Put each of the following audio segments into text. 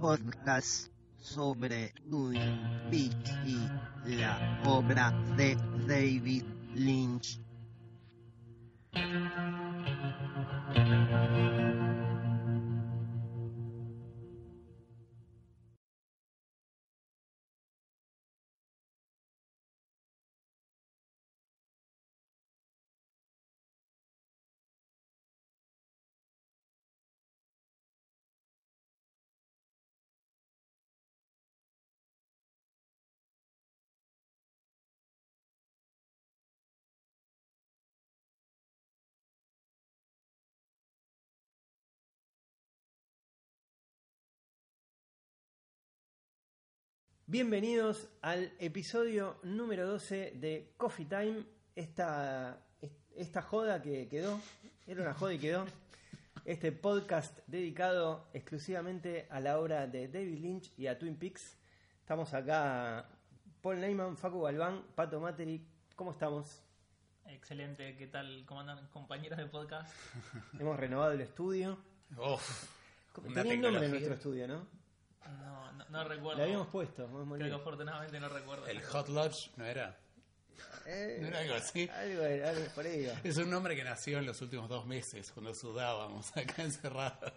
podcast sobre Twin Peaks y la obra de David Lynch. Bienvenidos al episodio número 12 de Coffee Time. Esta, esta joda que quedó, era una joda y quedó. Este podcast dedicado exclusivamente a la obra de David Lynch y a Twin Peaks. Estamos acá, Paul Neyman, Facu Galván, Pato Materi. ¿Cómo estamos? Excelente, ¿qué tal? ¿Cómo andan compañeros de podcast? Hemos renovado el estudio. Uf, Tenía el nombre de tecnología. nuestro estudio, ¿no? No, no, no recuerdo. Le habíamos puesto. Creo que afortunadamente no recuerdo. el Hot Lodge no era. Eh, ¿No era algo así? algo, algo por ahí iba. Es un nombre que nació en los últimos dos meses, cuando sudábamos acá encerrados.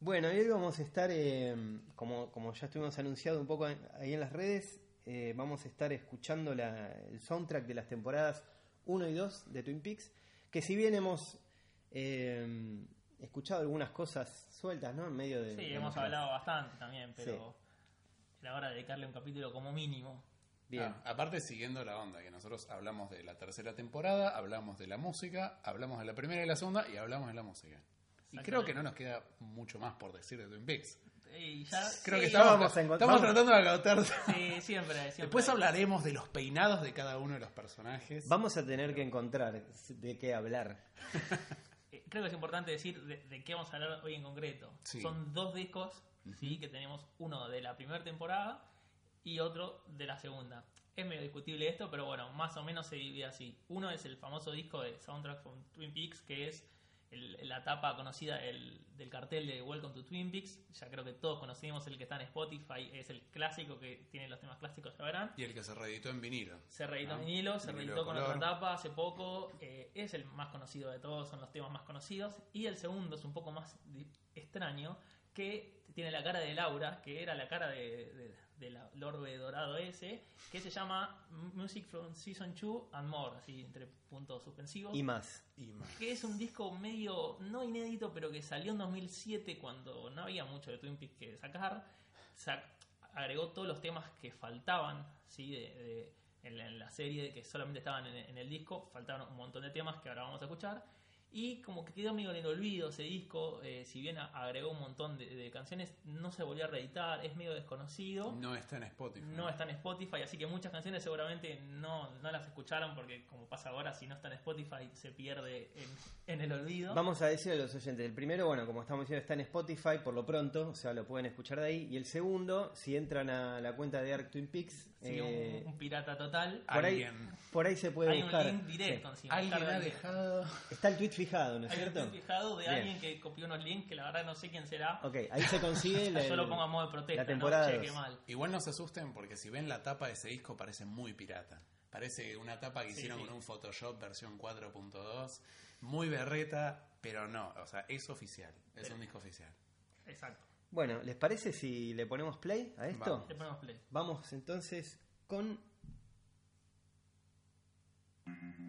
Bueno, y hoy vamos a estar, eh, como, como ya estuvimos anunciado un poco ahí en las redes, eh, vamos a estar escuchando la- el soundtrack de las temporadas 1 y 2 de Twin Peaks, que si bien hemos eh, escuchado algunas cosas sueltas, ¿no? En medio de... Sí, de hemos hablado bastante también, pero era hora de dedicarle un capítulo como mínimo. Bien. Ah, aparte, siguiendo la onda, que nosotros hablamos de la tercera temporada, hablamos de la música, hablamos de la primera y la segunda y hablamos de la música. Y creo que no nos queda mucho más por decir de Twin Peaks. Y ya, Creo que sí, estamos, vamos a encont- estamos tratando de agotar. Sí, siempre, siempre. Después hablaremos de los peinados de cada uno de los personajes. Vamos a tener que encontrar de qué hablar. Eh, Creo que es importante decir de, de qué vamos a hablar hoy en concreto. Sí. Son dos discos, sí, que tenemos uno de la primera temporada y otro de la segunda. Es medio discutible esto, pero bueno, más o menos se divide así. Uno es el famoso disco de Soundtrack from Twin Peaks, que es el- la tapa conocida del, del cartel de Welcome to Twin Peaks. Ya creo que todos conocemos el que está en Spotify, es el clásico que tiene los temas clásicos, ya verán. Y el que se reeditó en vinilo. Se reeditó Ah, en vinilo, se vinilo reeditó con color. otra tapa hace poco. eh, es el más conocido de todos, son los temas más conocidos. Y el segundo es un poco más extraño, que tiene la cara de Laura, que era la cara de, de, de la el orbe dorado ese, que se llama Music from Season 2 and More, así entre puntos suspensivos. Y más. Y más. Que es un disco medio, no inédito, pero que salió en 2007 cuando no había mucho de Twin Peaks que sacar. Sa- agregó todos los temas que faltaban ¿sí? de, de- en, la, en la serie, que solamente estaban en, en el disco. Faltaban un montón de temas que ahora vamos a escuchar. Y como que quedó medio en el olvido ese disco, eh, si bien agregó un montón de, de canciones, no se volvió a reeditar, es medio desconocido. No está en Spotify. No está en Spotify, así que muchas canciones seguramente no, no las escucharon porque como pasa ahora, si no está en Spotify se pierde en, en el olvido. Vamos a decir a los oyentes, el primero, bueno, como estamos diciendo, está en Spotify por lo pronto, o sea, lo pueden escuchar de ahí. Y el segundo, si entran a la cuenta de Arc Twin Peaks, Sí, eh, un, un pirata total. por, ahí, por ahí se puede Hay buscar. un link directo Sí. encima. alguien ha dejado. Está el tweet fijado, ¿no es Hay un cierto? tweet fijado de Bien. alguien que copió unos links que la verdad no sé quién será. Ok, ahí se consigue la, Yo lo pongo a modo de protesta. la temporada ¿no? Che, mal. Igual no se asusten porque si ven la tapa de ese disco parece muy pirata. Parece una tapa que Sí, hicieron sí. con un Photoshop versión 4.2. Muy berreta, pero no. O sea, es oficial. Es Pero- un disco oficial. Exacto. Bueno, ¿les parece si le ponemos play a esto? Vamos. Le ponemos play. Vamos entonces con un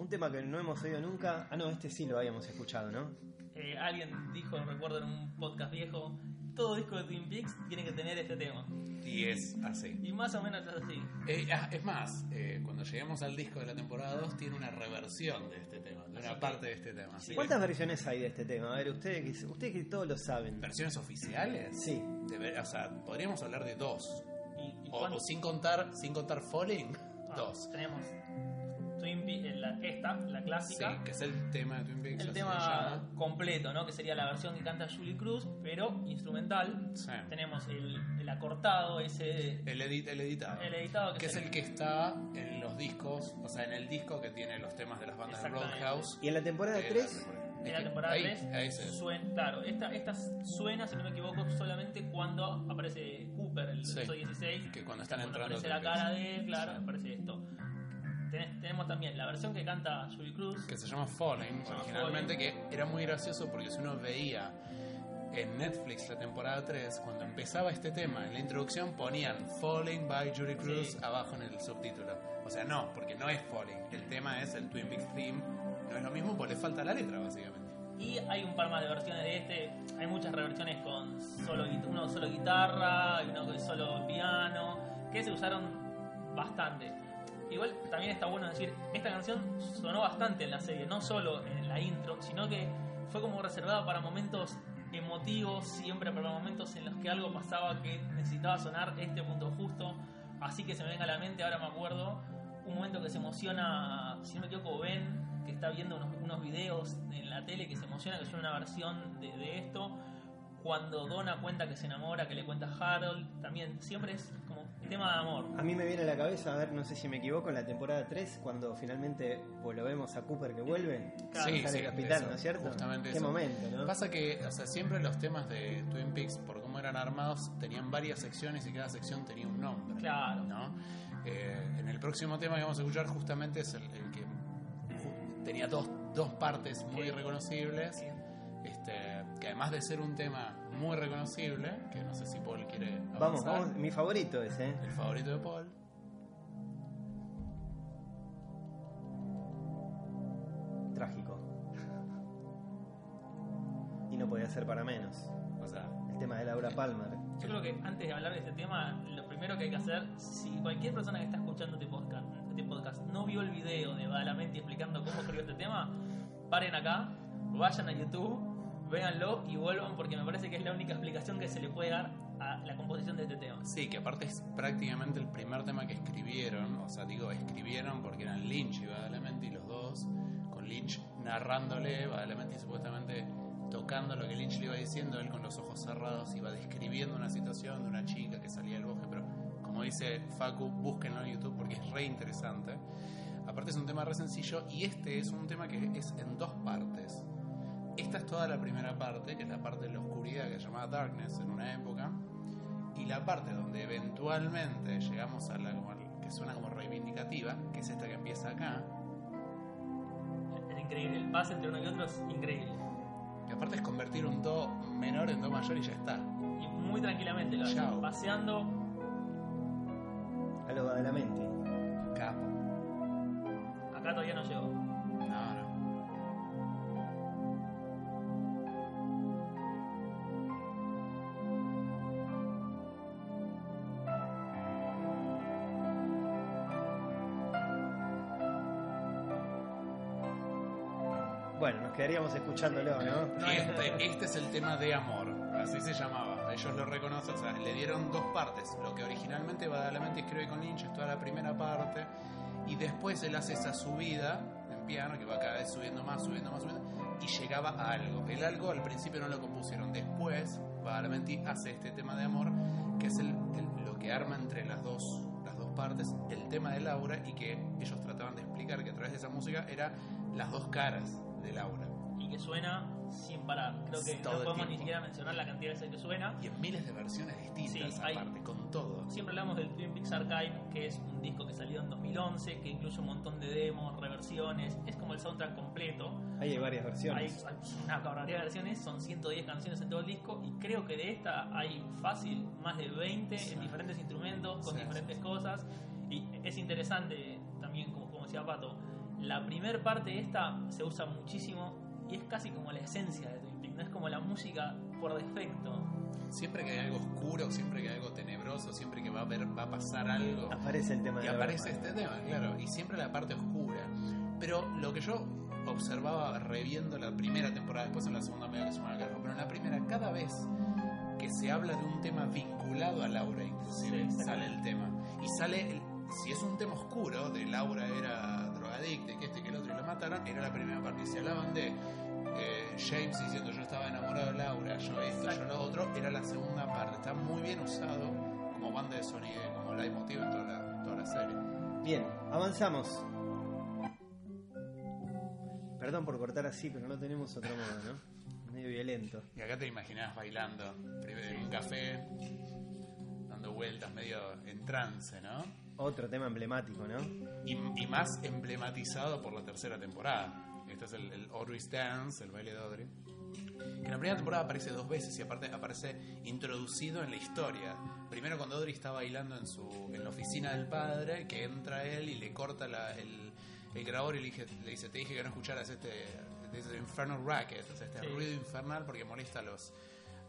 un tema que no hemos oído nunca. Ah, no, este sí lo habíamos escuchado, ¿no? Eh, alguien dijo, recuerdo en un podcast viejo, todo disco de Twin Peaks tiene que tener este tema. Y es así. Y más o menos es así. Eh, ah, es más, eh, cuando lleguemos al disco de la temporada 2 tiene una reversión de este tema, de una parte de este tema. Que- ¿Cuántas versiones hay de este tema? A ver, ustedes que, ustedes que todos lo saben. ¿Versiones oficiales? Sí. Debe- o sea, podríamos hablar de dos. Y, y O, o sin contar sin contar Falling, ah, dos. Tenemos Twin Peaks, eh, la- esta, la Sí, clásica. que es el tema de Twin Peaks. El tema completo, ¿no? Que sería la versión que canta Julie Cruz, pero instrumental. Sí. Tenemos el, el acortado, ese. El, edit, el editado. El editado que que es el que está en los discos, o sea, en el disco que tiene los temas de las bandas de. Roadhouse. ¿Y en la temporada de la 3? temporada. En la temporada ahí, 3 ahí se- suena, claro, esta, esta suena, si no me equivoco, solamente cuando aparece Cooper, el Sí. episodio 16. Que cuando están cuando entrando aparece la cara de él, claro, Sí. aparece esto. Ten- tenemos también la versión que canta Julie Cruz. que se llama Falling Se llama originalmente, que era muy gracioso porque si uno veía en Netflix la temporada 3, cuando empezaba este tema, en la introducción ponían Falling by Judy Cruz Sí. abajo en el subtítulo. O sea, no, porque no es Falling, el tema es el Twin Peaks Theme, no es lo mismo porque le falta la letra, básicamente. Y hay un par más de versiones de este. Hay muchas reversiones con solo uno solo guitarra y uno solo piano, que se usaron bastante. Igual también está bueno decir, esta canción sonó bastante en la serie, no solo en la intro, sino que fue como reservada para momentos emotivos, siempre para momentos en los que algo pasaba que necesitaba sonar este punto justo. Así que se me venga a la mente, ahora me acuerdo, un momento que se emociona, si no me equivoco, Ben, que está viendo unos, videos en la tele que se emociona, que suena una versión de, de esto. Cuando Donna cuenta que se enamora, que le cuenta Harold, también siempre es tema de amor. A mí me viene a la cabeza, a ver, no sé si me equivoco, en la temporada 3, cuando finalmente pues, lo vemos a Cooper que vuelve. Claro, sale sí, el capitán, eso, ¿no es cierto? justamente Qué eso. momento, ¿no? Pasa que, o sea, siempre los temas de Twin Peaks, por cómo eran armados, tenían varias secciones y cada sección tenía un nombre. Claro. ¿no? Eh, en el próximo tema que vamos a escuchar justamente es el, el que tenía dos, dos partes muy reconocibles, este, que además de ser un tema muy reconocible, que no sé si Paul quiere avanzar, Vamos, vamos, mi favorito es, ¿eh? el favorito de Paul, Trágico. Y no podía ser para menos. o sea, El tema de Laura Palmer. Yo creo que antes de hablar de este tema, lo primero que hay que hacer, si cualquier persona que está escuchando este podcast, este podcast no vio el video de Badalamenti explicando cómo escribió este tema, paren acá, vayan a YouTube, véanlo y vuelvan porque me parece que es la única explicación que se le puede dar a la composición de este tema. Sí, que aparte es prácticamente el primer tema que escribieron, o sea, digo, escribieron porque eran Lynch y Badalamenti los dos, con Lynch narrándole, Badalamenti supuestamente tocando lo que Lynch le iba diciendo, él con los ojos cerrados iba describiendo una situación de una chica que salía del bosque, pero como dice Facu, búsquenlo en YouTube porque es re interesante. Aparte es un tema re sencillo y este es un tema que es en dos partes. Esta es toda la primera parte, que es la parte de la oscuridad que se llamaba Darkness en una época. Y la parte donde eventualmente llegamos a la que suena como reivindicativa, que es esta que empieza acá, Es increíble, el pase entre uno y otro es increíble. que aparte es convertir un do menor en do mayor y ya está. Y muy tranquilamente lo Chao. hacen, paseando. A lo Badalamenti. Capo. Acá todavía no llegó. Quedaríamos escuchándolo, ¿no? Este, este es el tema de amor, así se llamaba. Ellos lo reconocen, o sea, le dieron dos partes. Lo que originalmente Badalamenti escribe con Lynch es toda la primera parte, y después él hace esa subida en piano que va cada vez subiendo más, subiendo más, subiendo, y llegaba a algo. El algo al principio no lo compusieron, después Badalamenti hace este tema de amor, que es el, lo que arma entre las dos, las dos partes el tema de Laura, y que ellos trataban de explicar que a través de esa música era las dos caras de Laura. Y que suena sin parar. Creo que Todo no podemos ni siquiera mencionar la cantidad de veces que suena. Y en miles de versiones distintas Sí, hay- aparte, con todo. Siempre hablamos del Twin Peaks Archive, que es un disco que salió en 2011, que incluye un montón de demos, reversiones, es como el soundtrack completo. Ahí hay varias Hay, versiones. hay una barbaridad de versiones, son 110 canciones en todo el disco y creo que de esta hay fácil más de 20 en diferentes instrumentos, con Sí, diferentes cosas. Y es interesante también, como, como decía Pato, La primer parte de esta se usa muchísimo y es casi como la esencia de Twin Peaks, no es como la música por defecto. Siempre que hay algo oscuro, siempre que hay algo tenebroso, siempre que va a, haber, va a pasar algo, Aparece el tema y de aparece este tema, claro, y siempre la parte oscura. Pero lo que yo observaba reviendo la primera temporada, después en la segunda medio que se al carajo, pero en la primera, cada vez que se habla de un tema vinculado a Laura, inclusive, Sí, sale el tema. Y sale, el- si es un tema oscuro, de Laura era drogadicta, y que este y que el otro y la mataron, era la primera parte. Y si hablaban de eh, James diciendo yo estaba enamorado de Laura, yo esto, yo lo otro, era la segunda parte. Está muy bien usado como banda de sonido, como leitmotiv en toda la, toda la serie. Bien, avanzamos. Perdón por cortar así, pero no tenemos otro modo, ¿no? Medio violento. Y acá te imaginás bailando, primero en un café, dando vueltas, medio en trance, ¿no? Otro tema emblemático, ¿no? Y, y más emblematizado por la tercera temporada. Este es el, el Audrey's Dance, el baile de Audrey. Que en la primera temporada aparece dos veces y aparte aparece introducido en la historia. Primero cuando Audrey está bailando en, su, en la oficina del padre, que entra él y le corta la- el, el grabador y le, dije- le dice, te dije que no escucharas este, este Infernal Racket, este Sí. ruido infernal porque molesta a los,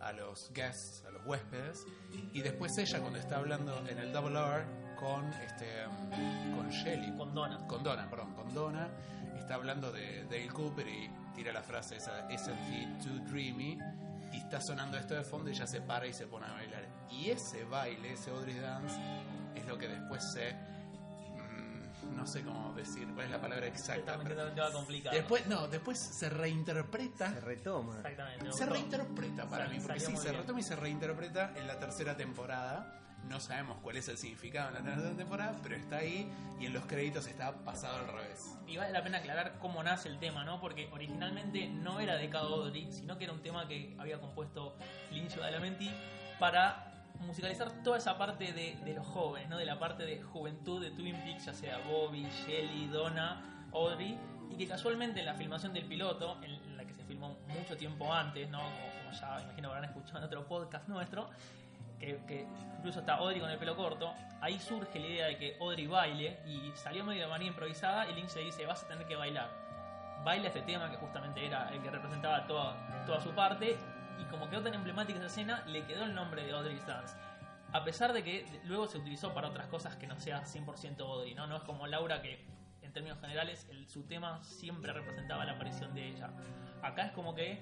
a los guests, a los huéspedes. Y después ella cuando está hablando en el Double R con, este, um, con Shelly, Con Donna. con Donna, perdón, con Donna, está hablando de Dale Cooper y tira la frase esa, Isn't too dreamy? Y está sonando esto de fondo y ella se para y se pone a bailar. Y ese baile, ese Audrey Dance, es lo que después se... no sé cómo decir, cuál es la palabra exacta. Exactamente, pero no te va a complicar. después, no, después se reinterpreta Se retoma. Exactamente. me se reinterpreta para mí, porque sí, se retoma y se reinterpreta en la tercera temporada. No sabemos cuál es el significado en la tercera temporada, pero está ahí y en los créditos está pasado al revés. Y vale la pena aclarar cómo nace el tema, ¿no? Porque originalmente no era de Cado sino que era un tema que había compuesto Lynch Badalamenti para musicalizar toda esa parte de, de los jóvenes, ¿no? De la parte de juventud de Twin Peaks, ya sea Bobby, Shelly, Donna, Audrey, y que casualmente en la filmación del piloto, en la que se filmó mucho tiempo antes, ¿no? Como, ya imagino habrán escuchado en otro podcast nuestro, que, que incluso está Audrey con el pelo corto, ahí surge la idea de que Audrey baile y salió medio de manera improvisada y Lynch le dice vas a tener que bailar. Baila este tema que justamente era el que representaba toda, toda su parte y como quedó tan emblemática esa escena le quedó el nombre de Audrey Dance. A pesar de que luego se utilizó para otras cosas que no sea 100% Audrey, ¿no? No es como Laura que en términos generales su tema siempre representaba la aparición de ella. Acá es como que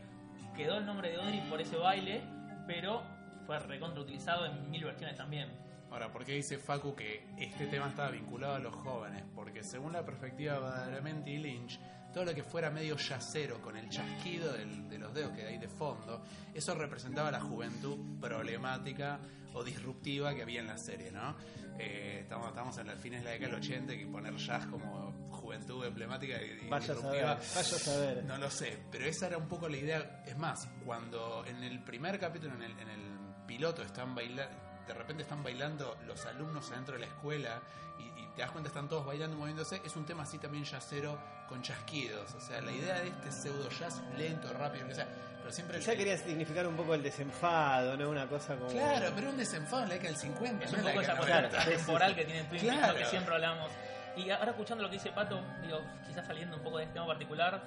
quedó el nombre de Audrey por ese baile, pero fue recontrautilizado en mil versiones también. Ahora, ¿por qué dice Facu que este tema estaba vinculado a los jóvenes? Porque según la perspectiva de Badalamenti y Lynch, todo lo que fuera medio yacero, con el chasquido del- de los dedos que hay de fondo, eso representaba la juventud problemática o disruptiva que había en la serie, ¿no? Eh, estamos, estamos en los fines de la década del 80 y poner jazz como juventud emblemática y, a saber, disruptiva vaya a saber. no lo sé, pero esa era un poco la idea. Es más, cuando en el primer capítulo, en el, en el piloto, están bailando, de repente están bailando los alumnos adentro de la escuela y te das cuenta están todos bailando, moviéndose, es un tema así también jazzero con chasquidos. O sea, la idea de este pseudo jazz lento, rápido, lo que sea, pero siempre... Quizá quería significar un poco el desenfado, ¿no? Una cosa como. Claro, pero un desenfado en la década del 50. Es un poco esa cosa del 90. sí, sí, temporal que tiene Twin Claro. lo que siempre hablamos. Y ahora escuchando lo que dice Pato, digo, quizás saliendo un poco de este tema particular,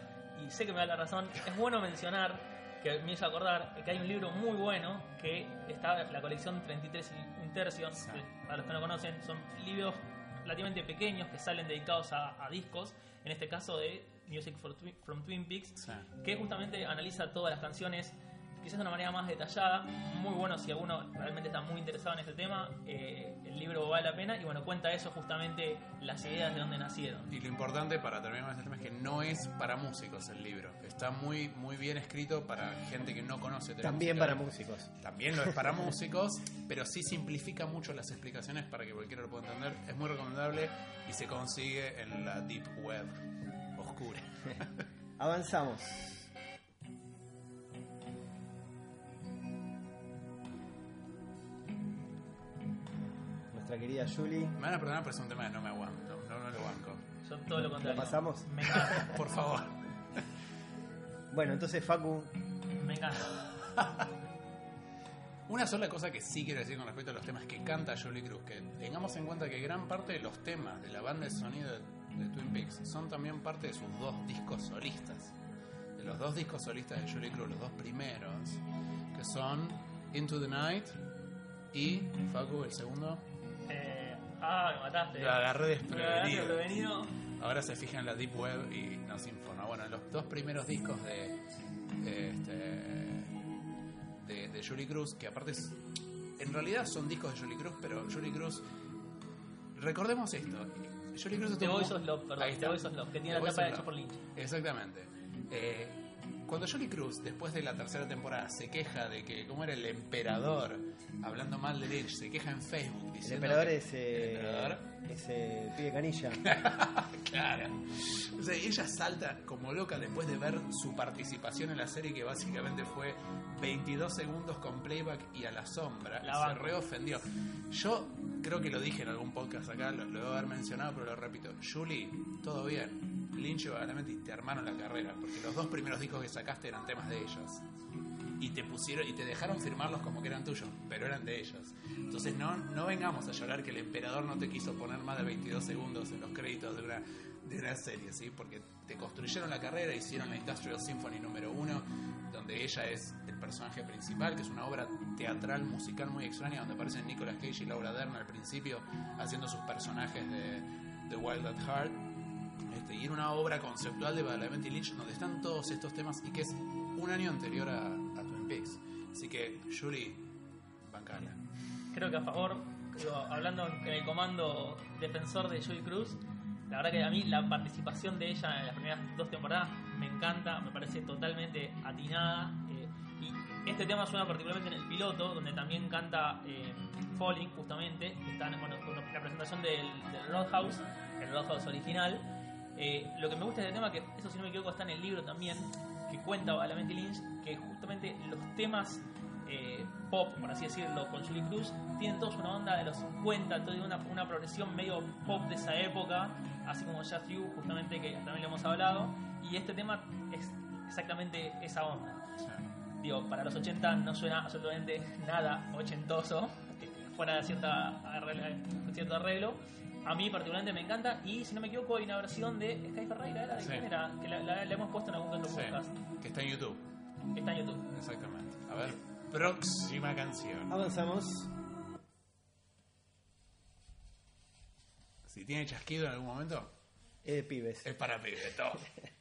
y sé que me da la razón, es bueno mencionar, que me hizo acordar, que hay un libro muy bueno, que está en la colección 33 y un tercio, Sí. para los que no conocen, son libros relativamente pequeños que salen dedicados a, a discos, en este caso de Music for Twi- from Twin Peaks, Sí. que justamente analiza todas las canciones quizás de una manera más detallada, muy bueno si alguno realmente está muy interesado en este tema, eh, el libro vale la pena y bueno, cuenta eso justamente las ideas de dónde nacieron. Y lo importante para terminar con este tema es que no es para músicos el libro. Está muy, muy bien escrito para gente que no conoce También musical. para músicos. También lo es para músicos, pero sí simplifica mucho las explicaciones para que cualquiera lo pueda entender. Es muy recomendable y se consigue en la Deep Web oscura. Avanzamos. Nuestra querida Julie. Me van a perdonar, pero es un tema que no me aguanto. No, no lo banco. Yo todo lo contrario. ¿La pasamos? Me encanta. Por favor. Bueno, entonces Facu, Me encanta. Una sola cosa que sí quiero decir con respecto a los temas que canta Julie Cruz, que tengamos en cuenta que gran parte de los temas de la banda de sonido de Twin Peaks son también parte de sus dos discos solistas. De los dos discos solistas de Julie Cruz, los dos primeros, que son Into the Night y Facu, el segundo. Ah, me mataste. Lo agarré desprevenido. desprevenido. Ahora se fija en la Deep Web y nos informa. Bueno, los dos primeros discos de, de, este, de, de Julie Cruz, que aparte es- en realidad son discos de Julie Cruz, pero Julie Cruz, recordemos esto, Julie Cruz The Voice of Love, perdón. The. Voice of Love, que tiene la tapa hecha por. Lynch. Exactamente. Eh, cuando Jolie Cruz, después de la tercera temporada, se queja de que, como era el emperador, hablando mal de Lynch, se queja en Facebook El diciendo. emperador que- es, ¿El eh, emperador? es eh, pibe canilla. Claro. O sea, ella salta como loca después de ver su participación en la serie, que básicamente fue 22 segundos con playback y a la sombra. La se reofendió. Yo creo que lo dije en algún podcast acá, lo, lo debo haber mencionado, pero lo repito. Julie, todo bien. Lynch y Badalamenti te armaron la carrera, porque los dos primeros discos que sacaste eran temas de ellos. Y te pusieron y te dejaron firmarlos como que eran tuyos, pero eran de ellos. Entonces no, no vengamos a llorar que el emperador no te quiso poner más de 22 segundos en los créditos de una, de una serie, ¿sí? Porque te construyeron la carrera, hicieron la Industrial Symphony número uno, donde ella es el personaje principal, que es una obra teatral, musical muy extraña, donde aparecen Nicolas Cage y Laura Dern al principio haciendo sus personajes de, de Wild at Heart. Este, y era una obra conceptual de Badalamenti Lynch donde están todos estos temas y que es un año anterior a, a Twin Peaks. Así que, Julie, bancala. creo que a favor, digo, hablando en el comando defensor de Joey Cruz, la verdad que a mí la participación de ella en las primeras dos temporadas me encanta, me parece totalmente atinada. eh, y este tema suena particularmente en el piloto, donde también canta eh, Falling, justamente, que está en bueno, con la presentación del, del Roadhouse, el Roadhouse original. Eh, lo que me gusta de este tema, que eso si no me equivoco está en el libro también, que cuenta Valamente Lynch, que justamente los temas eh, pop, por así decirlo, con Julie Cruz, tienen todos una onda de los 50, toda una, una progresión medio pop de esa época, así como Just You, justamente que también le hemos hablado, y este tema es exactamente esa onda. Digo, para los 80 no suena absolutamente nada ochentoso, fuera de cierta cierto arreglo. A mí particularmente me encanta y si no me equivoco hay una versión de Sky Ferreira, ¿era? ¿De Sí. quién era? Que la, la- la hemos puesto en algún otro Sí, podcast. que está en YouTube. Está en YouTube. Exactamente. A ver, próxima canción. Avanzamos. Si tiene chasquido en algún momento, Eh, pibes. es para pibe, todo.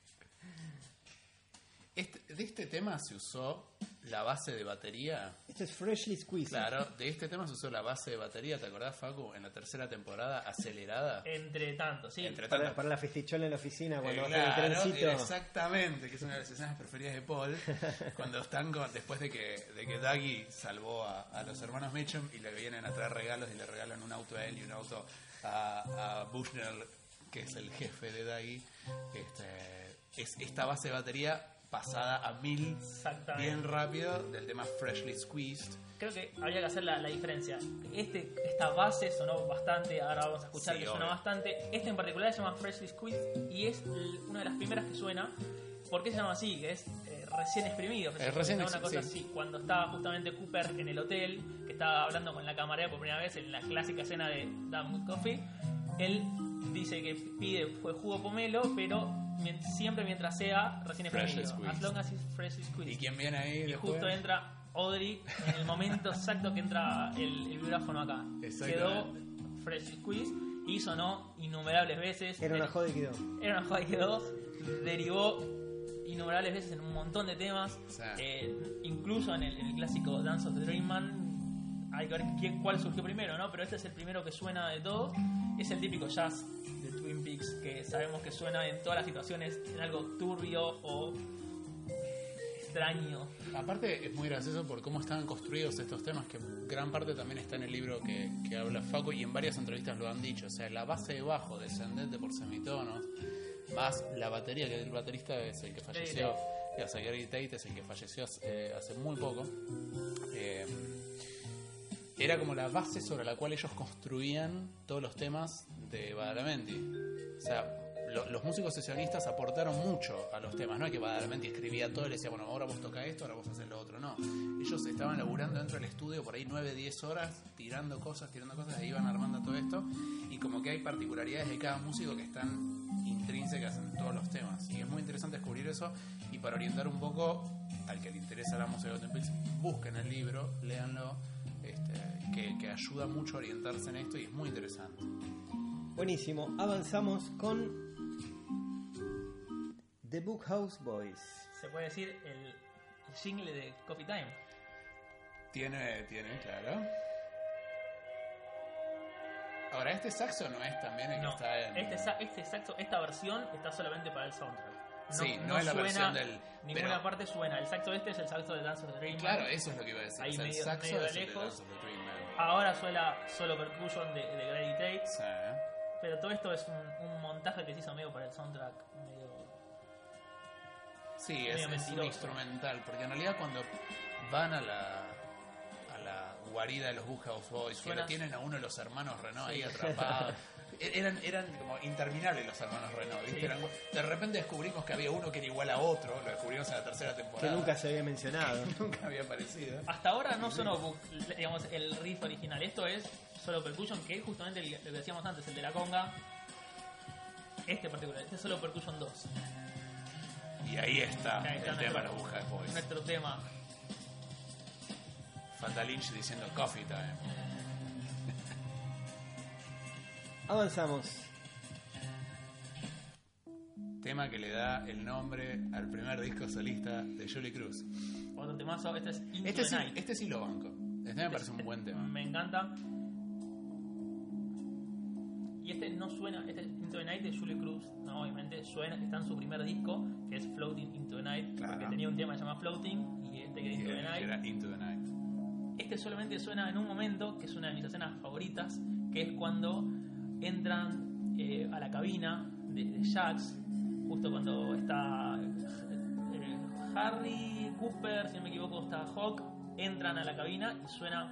Este- de este tema se usó la base de batería. Esto es Freshly Squeezed. Claro, de este tema se usó la base de batería, ¿te acordás, Facu? En la tercera temporada, acelerada. Entre tanto, sí. Entre Para, tantas para la festichola en la oficina Eh, cuando claro, baja el trencito. exactamente, que es una de las escenas preferidas de Paul, cuando están con- después de que, de que Dougie salvó a, a los hermanos Mitchum y le vienen a traer regalos y le regalan un auto a él y un auto a, a Bushnell, que es el jefe de Dougie. Este, es esta base de batería pasada a mil bien rápido del tema Freshly Squeezed. Creo que habría que hacer la, la diferencia. Este, esta base sonó bastante, ahora vamos a escuchar Sí, que obvio. bastante. Este en particular se llama Freshly Squeezed y es una de las primeras que suena. ¿Por qué se llama así? Que es eh, recién exprimido. Es recién una cosa sí. así. Cuando estaba justamente Cooper en el hotel, que estaba hablando con la camarera por primera vez en la clásica escena de Damn Good Coffee, él dice que pide fue jugo pomelo, pero mien- siempre mientras sea recién Freshly exprimido. As long as it's freshly squeezed. ¿Y quién viene ahí Y después? justo entra Audrey en el momento exacto que entra el, el vibráfono acá. Quedó Exactamente. Fresh Squeeze y sonó innumerables veces. Era una joda y quedó. Era una joda y quedó. Derivó innumerables veces en un montón de temas. Sí. Eh, incluso en el, en el clásico Dance of the Dream Man. Hay que ver quién, cuál surgió primero, ¿no? Pero este es el primero que suena de todo. Es el típico jazz de Twin Peaks que sabemos que suena en todas las situaciones en algo turbio o extraño. Aparte es muy gracioso por cómo estaban construidos estos temas, que gran parte también está en el libro que, que habla Faco y en varias entrevistas lo han dicho. O sea, la base de bajo descendente por semitonos, más la batería, que el baterista es el que falleció, y hace Gary Tate es el que falleció eh, hace muy poco. Eh, era como la base sobre la cual ellos construían todos los temas de Badalamenti. O sea, lo- los músicos sesionistas aportaron mucho a los temas, no es que Badalamenti escribía todo y le decía, bueno, ahora vos toca esto, ahora vos haces lo otro, no. Ellos estaban laburando dentro del estudio por ahí 9, 10 horas, tirando cosas, tirando cosas, e iban armando todo esto, y como que hay particularidades de cada músico que están intrínsecas en todos los temas. Y es muy interesante descubrir eso, y para orientar un poco al que le interesa la música de Peaks, busquen el libro, léanlo, este, que, que ayuda mucho a orientarse en esto y es muy interesante. Buenísimo. Avanzamos con The Book House Boys. Se puede decir el, el jingle de Coffee Time. Tiene, tiene, claro. Ahora, este saxo no es también el No, que está en. este, sa- este saxo, esta versión está solamente para el soundtrack. Sí, no es la versión del- Ninguna pero- parte suena. El saxo este es el saxo de Dance of the Dream. Claro, eso es lo que iba a decir. Ahí o sea, el medio- saxo medio de es el de lejos. Dance of the Dream Man. Ahora suena solo percussion de, de Grady Tate. Sí. Pero todo esto es un, un montaje que se hizo medio para el soundtrack. Medio... Sí, Medio es, es un instrumental, porque en realidad cuando van a la a la guarida de los House Boys, que lo tienen a uno de los hermanos Renault ahí Sí. atrapado, e- eran, eran como interminables los hermanos Renault, ¿viste? Sí. Eran- de repente descubrimos que había uno que era igual a otro, lo descubrimos en la tercera Que temporada. nunca se había mencionado. nunca había aparecido. Hasta ahora no sonó digamos, el riff original. Esto es solo percussion, que es justamente el- lo que decíamos antes, el de la conga. Este particular, este es solo percussion 2. Y ahí está Ahí está el tema de nuestro- los Bug House Boys. Nuestro tema. Falta Lynch diciendo coffee time. Avanzamos. Tema que le da el nombre al primer disco solista de Julie Cruz. Otro temazo, este es Into Este the sí, Night. este sí lo banco. Este me parece un buen tema. Me encanta. Y este no suena, este es Into the Night de Julie Cruz, no, obviamente suena, está en su primer disco, que es Floating Into the Night, Claro. porque tenía un tema que se llama Floating y este que era Into the Night. era Into the Night. Este solamente suena en un momento, que es una de mis escenas favoritas, que es cuando entran eh, a la cabina de, de Jax, justo cuando está eh, Harry, Cooper, si no me equivoco, está Hawk, entran a la cabina y suena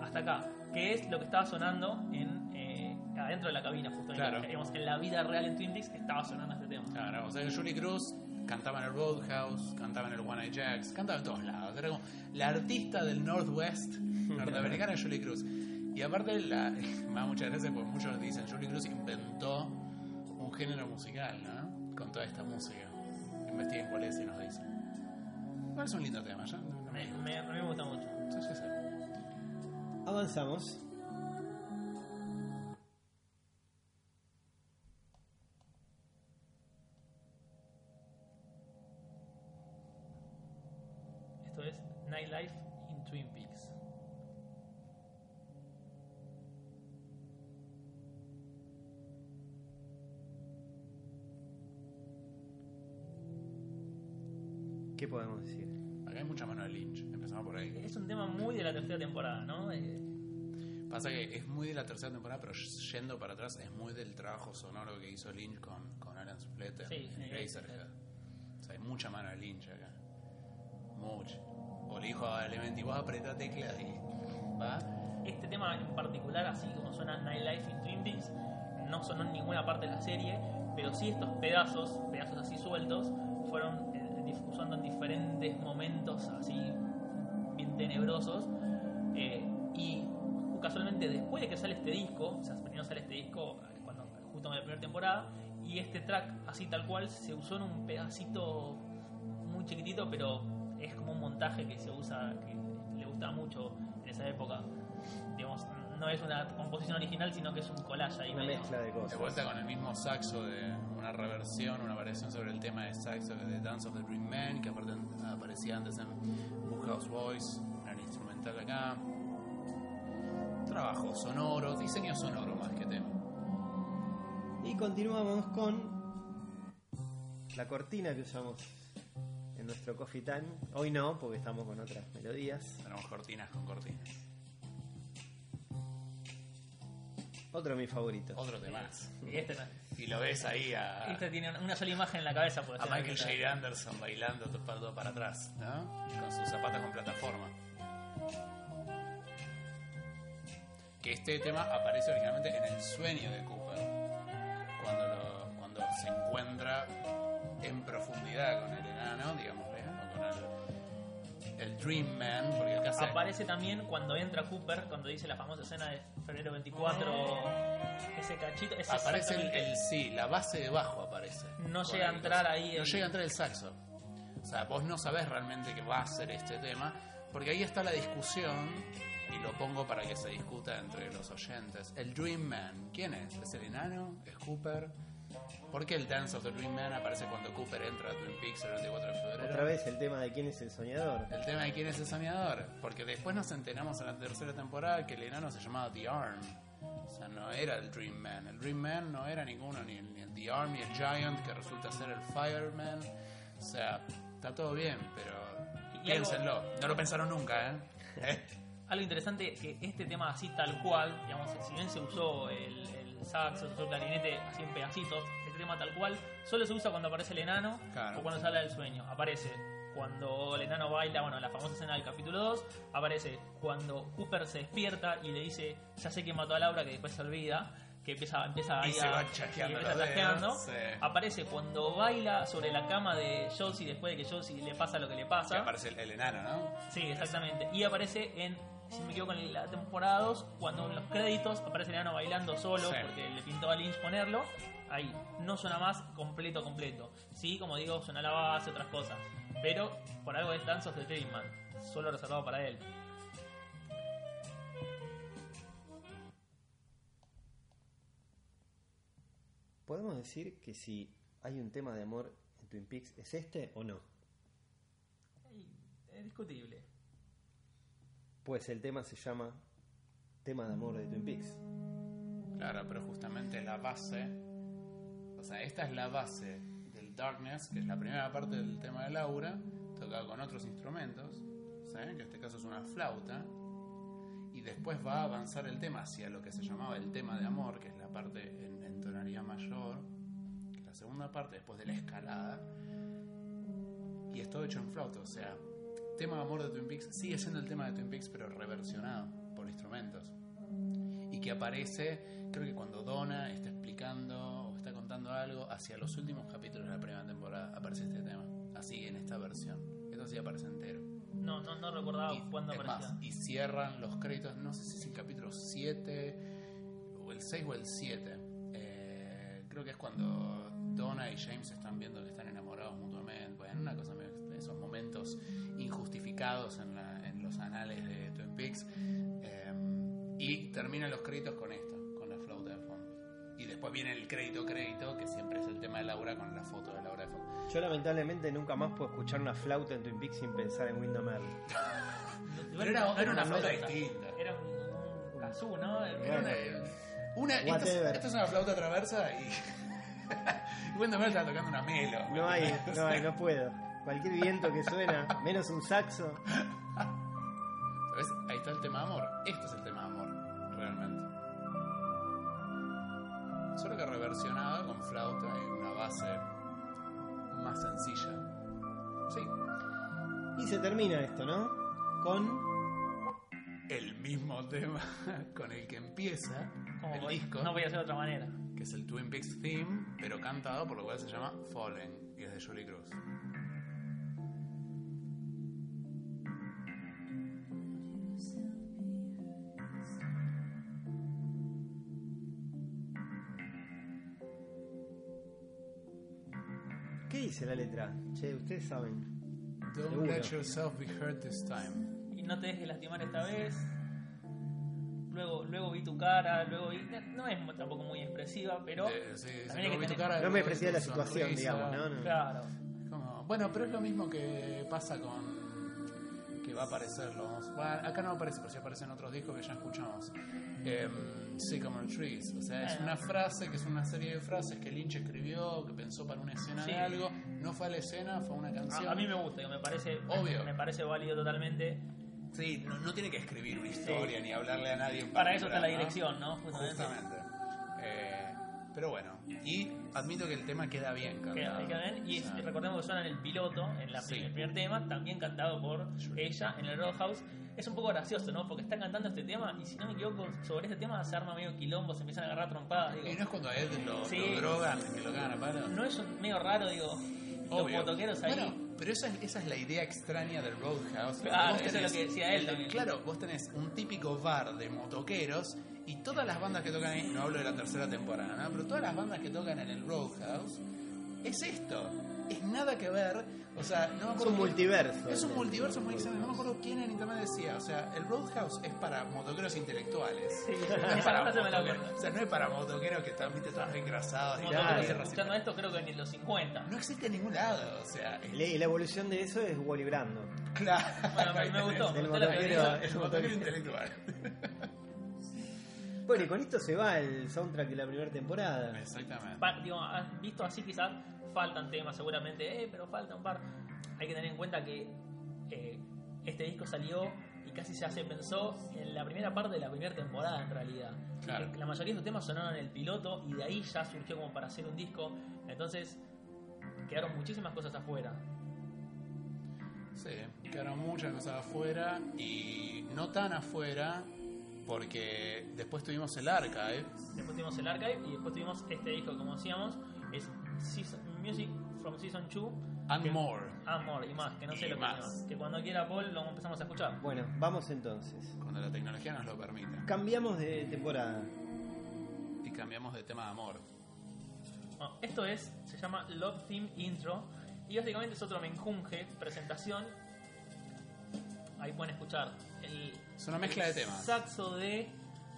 hasta acá, que es lo que estaba sonando en eh, adentro de la cabina, justo Claro. en, la vida real en Twin Peaks estaba sonando este tema. Claro, o sea que Julie Cruz cantaba en el Roadhouse, cantaba en el One Eye Jacks, cantaba en todos lados. Era como la artista del Northwest norteamericana Julie Cruz. Y aparte, la, da muchas gracias porque muchos dicen Julie Cruz inventó un género musical, ¿no? Con toda esta música. Investiguen cuál es y nos dicen. Igual es un lindo tema, ¿ya? No, me Me, digo. me- a mí me gusta mucho. Sí, sí, sí. Avanzamos. Tema muy de la tercera temporada, ¿no? Eh, Pasa que es muy de la tercera temporada, pero yendo para atrás es muy del trabajo sonoro que hizo Lynch con, con Alan Splatter Sí, y sí, Razorhead. O sea, hay mucha mano de Lynch acá. Mucha. O le dijo a Elementi, vos apretá teclas y va. este tema en particular, así como suena Nightlife in Twin Peaks, no sonó en ninguna parte de la serie, pero sí estos pedazos, pedazos así sueltos, fueron eh, usando en diferentes momentos así tenebrosos. eh, y casualmente después de que sale este disco, o sea, primero sale este disco eh, cuando, justo en la primera temporada, y este track así tal cual se usó en un pedacito muy chiquitito, pero es como un montaje que se usa, que le gusta mucho en esa época. Digamos, no es una composición original, sino que es un collage ahí Una medio. mezcla de De cosas. vuelta con el mismo saxo de una reversión, una variación sobre el tema de saxo de Dance of the Dream Man, que aparte aparecía antes en Book House Boys, acá. Trabajo sonoro, diseño sonoro más que tema. Y continuamos con la cortina que usamos en nuestro coffee time. Hoy no, porque estamos con otras melodías. Tenemos cortinas con cortinas. Otro de mis favoritos. Otro tema más. Y este. Y lo ves ahí a, Este tiene una sola imagen en la cabeza, puede a. Michael J. Anderson bailando todo para atrás, ¿no? Con sus zapatos con plataforma. Que este tema aparece originalmente en el sueño de Cooper. Cuando, lo- cuando en profundidad con el enano, digamos, o con el, el Dream Man, porque acá se... Aparece también cuando entra Cooper, cuando dice la famosa escena de febrero 24, ese cachito. es Aparece el, el- sí, la base de bajo aparece. No llega a entrar ahí No el- llega a entrar el saxo. O sea, vos no sabés realmente que va a ser este tema, porque ahí está la discusión, y lo pongo para que se discuta entre los oyentes. El Dream Man, ¿quién es? ¿Es el enano? ¿Es Cooper? ¿Por qué el Dance of the Dream Man aparece cuando Cooper entra a Twin Peaks el 24 de febrero? Otra vez el tema de quién es el soñador. El tema de quién es el soñador. Porque después nos enteramos en la tercera temporada que el enano se llamaba The Arm. O sea, no era el Dream Man. El Dream Man no era ninguno, ni el, ni el The Arm, ni el Giant, que resulta ser el Fireman. O sea, está todo bien, pero Piénsenlo. No lo pensaron nunca, ¿eh? Algo interesante que este tema así tal cual, digamos, si bien se usó el, el saxo, se usó el clarinete así en pedacitos, este tema tal cual solo se usa cuando aparece el enano Claro. o cuando habla del sueño. Aparece cuando el enano baila, bueno, la famosa escena del capítulo 2, aparece cuando Cooper se despierta y le dice, ya sé que mató a Laura, que después se olvida, que empieza, empieza Y ahí se a- va chasqueando y empieza chasqueando. sí. Aparece cuando baila sobre la cama de Josie después de que Josie le pasa lo que le Que pasa. aparece el, el enano, ¿no? Sí, exactamente. Y aparece en, si no me equivoco, en la temporada 2, cuando en los créditos aparece el enano bailando solo Sí. porque le pintó a Lynch ponerlo. Ahí, no suena más completo, completo. Sí, como digo, suena la base, otras cosas. Pero por algo es Dance of the Dream Man, solo reservado para él. ¿Podemos decir que si hay un tema de amor en Twin Peaks es este o no? Es discutible. Pues el tema se llama Tema de amor de Twin Peaks. Claro, pero justamente la base, o sea, esta es la base del Darkness, que es la primera parte del tema de Laura, tocada con otros instrumentos, ¿sí? que en este caso es una flauta, y después va a avanzar el tema hacia lo que se llamaba el tema de amor, que es la parte mayor, que la segunda parte después de la escalada, y es todo hecho en flauta, o sea, tema de amor de Twin Peaks sigue siendo el tema de Twin Peaks, pero reversionado por instrumentos y que aparece, creo que cuando Donna está explicando o está contando algo, hacia los últimos capítulos de la primera temporada aparece este tema, así en esta versión. Esto sí aparece entero. No, no, no recordaba Y, cuándo aparecía. más, y cierran los créditos, no sé si es el capítulo 7 o el 6 o el 7. Creo que es cuando Donna y James están viendo que están enamorados mutuamente. Bueno, una cosa, esos momentos injustificados en, la- en los anales de Twin Peaks. Eh, y terminan los créditos con esto, con la flauta de fondo. Y después viene el crédito crédito, que siempre es el tema de Laura con la foto de Laura de fondo. Yo lamentablemente nunca más puedo escuchar una flauta en Twin Peaks sin pensar en. Pero era, era una flauta distinta. Era un, un kazoo, ¿no? Era- Era una, esta, es, Whatever. esta es una flauta traversa y. Wendell Mel está tocando una melo. No hay, no hay, no puedo. Cualquier viento que suena, menos un saxo. ¿Sabes? Ahí está el tema de amor. Esto es el tema de amor, realmente. Solo que reversionado con flauta y una base más sencilla. Sí. Y se termina esto, ¿no? Con tema con el que empieza como el voy- disco, No voy a hacer de otra manera. que es el Twin Peaks Theme, pero cantado por lo cual se llama Fallen, y es de Julie Cruz. ¿Qué dice la letra? Che, ustedes saben. Don't Seguro. let yourself be hurt this time. y no te dejes lastimar esta vez. Luego, luego vi tu cara, luego vi. No es tampoco muy expresiva, pero. Eh, sí, sí, también hay luego que vi tu tener- cara, No me tu la situación, sonrisa. digamos, ¿no? No. Claro. Como- bueno, pero es lo mismo que pasa con. que va a aparecer los. bueno, acá no aparece, pero sí aparecen otros discos que ya escuchamos. Sycamore Trees. O sea, es Bueno. una frase que es una serie de frases que Lynch escribió, que pensó para una escena Sí. de algo. No fue a la escena, fue a una canción. A, a mí me gusta, me parece. Obvio. Me parece válido totalmente. Sí, no, no tiene que escribir una historia ni hablarle a nadie. Para eso está la dirección, ¿no? Justamente. Justamente. Eh, pero bueno, y admito que el tema queda bien cantado. queda bien. Y sea, recordemos que suena en el piloto, en la, Sí. el primer tema, también cantado por ella en el Roadhouse. Es un poco gracioso, ¿no? Porque está cantando este tema y si no me equivoco, sobre este tema se arma medio quilombo, se empiezan a agarrar trompadas. Digo, Y no es cuando a Ed lo, Sí. lo drogan, que lo cagan a palo. no es un- medio raro, digo. Obvio. motoqueros ahí. Bueno, pero esa es, esa es la idea extraña del Roadhouse. Claro, eso es lo que decía él también. Claro, vos tenés un típico bar de motoqueros y todas las bandas que tocan ahí, no hablo de la tercera temporada, ¿no? pero todas las bandas que tocan en el Roadhouse es esto. Es nada que ver. O sea, no me Es acuerdo un quién- multiverso. Es un multiverso muy extraño. No me acuerdo quién en internet decía. O sea, el Roadhouse es para motoqueros intelectuales. Sí, No es para motoqueros- o sea, no es para motoqueros que están, viste, todos engrasados y y escuchando esto creo que ni en los 50. no existe en ningún lado, o sea, es- Y la evolución de eso es Wally Brando. claro. Bueno, me, me gustó. me El gustó la motoquero-. El motoquero intelectual. Bueno, y con esto se va el soundtrack de la primera temporada. Exactamente. Pa- digo, has visto así quizás faltan temas seguramente, eh, pero falta un par. Hay que tener en cuenta que eh, este disco salió y casi ya se pensó en la primera parte de la primera temporada en realidad. Claro. La mayoría de estos temas sonaron en el piloto y de ahí ya surgió como para hacer un disco. Entonces quedaron muchísimas cosas afuera. Sí, quedaron muchas cosas afuera y no tan afuera porque después tuvimos el archive. Después tuvimos el archive y después tuvimos este disco, como decíamos, es Season- Music from Season 2 And Que- more. Amor y más, que no sé Y lo que más. Que cuando quiera Paul lo empezamos a escuchar. Bueno, vamos entonces. Cuando la tecnología nos lo permita. Cambiamos de temporada. Y cambiamos de tema de amor. Bueno, esto es, se llama Love Theme Intro y básicamente es otro menjunje, presentación. Ahí pueden escuchar el Es una mezcla de temas. saxo de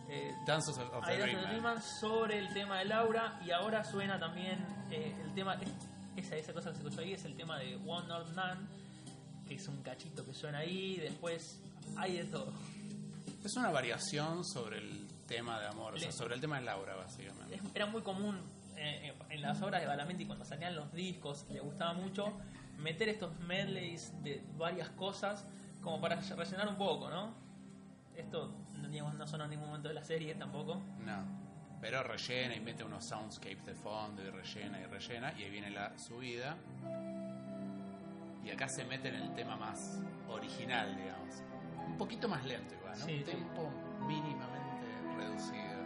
eh, Dances of, of the the Man. Sobre el tema de Laura y ahora suena también eh, el tema, es- esa, esa cosa que se escuchó ahí es el tema de One North Man, que es un cachito que suena ahí, después hay de todo. Es una variación sobre el tema de amor, o sea, sobre el tema de Laura, básicamente. Es- era muy común eh, en las obras de Balamenti cuando salían los discos, le gustaba mucho meter estos medleys de varias cosas como para rellenar un poco, ¿no? Esto no, digamos, no sonó en ningún momento de la serie tampoco. No. Pero rellena y mete unos soundscapes de fondo y rellena y rellena. Y ahí viene la subida. Y acá se mete en el tema más original, digamos. Un poquito más lento igual, ¿no? Sí, Un sí. tempo mínimamente reducido.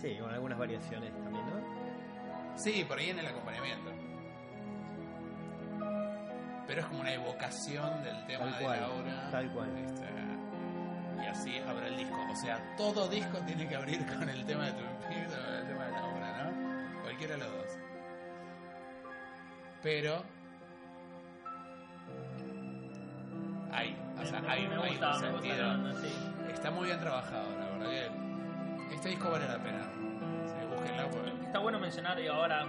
Sí, con algunas variaciones también, ¿no? Sí, por ahí en el acompañamiento. Pero es como una evocación del tema Tal de cual, Laura. tal cual. Este, así abre el disco. O sea, todo disco tiene que abrir con el tema de Twin Peaks o el tema de Laura, ¿no? Cualquiera de los dos. Pero. Hay, o sea, hay, me hay gusta, un me gusta sentido. la banda, sí. Está muy bien trabajado, la verdad que. Este disco vale la pena. Sí, búsquenla. Está bueno mencionar digo, ahora,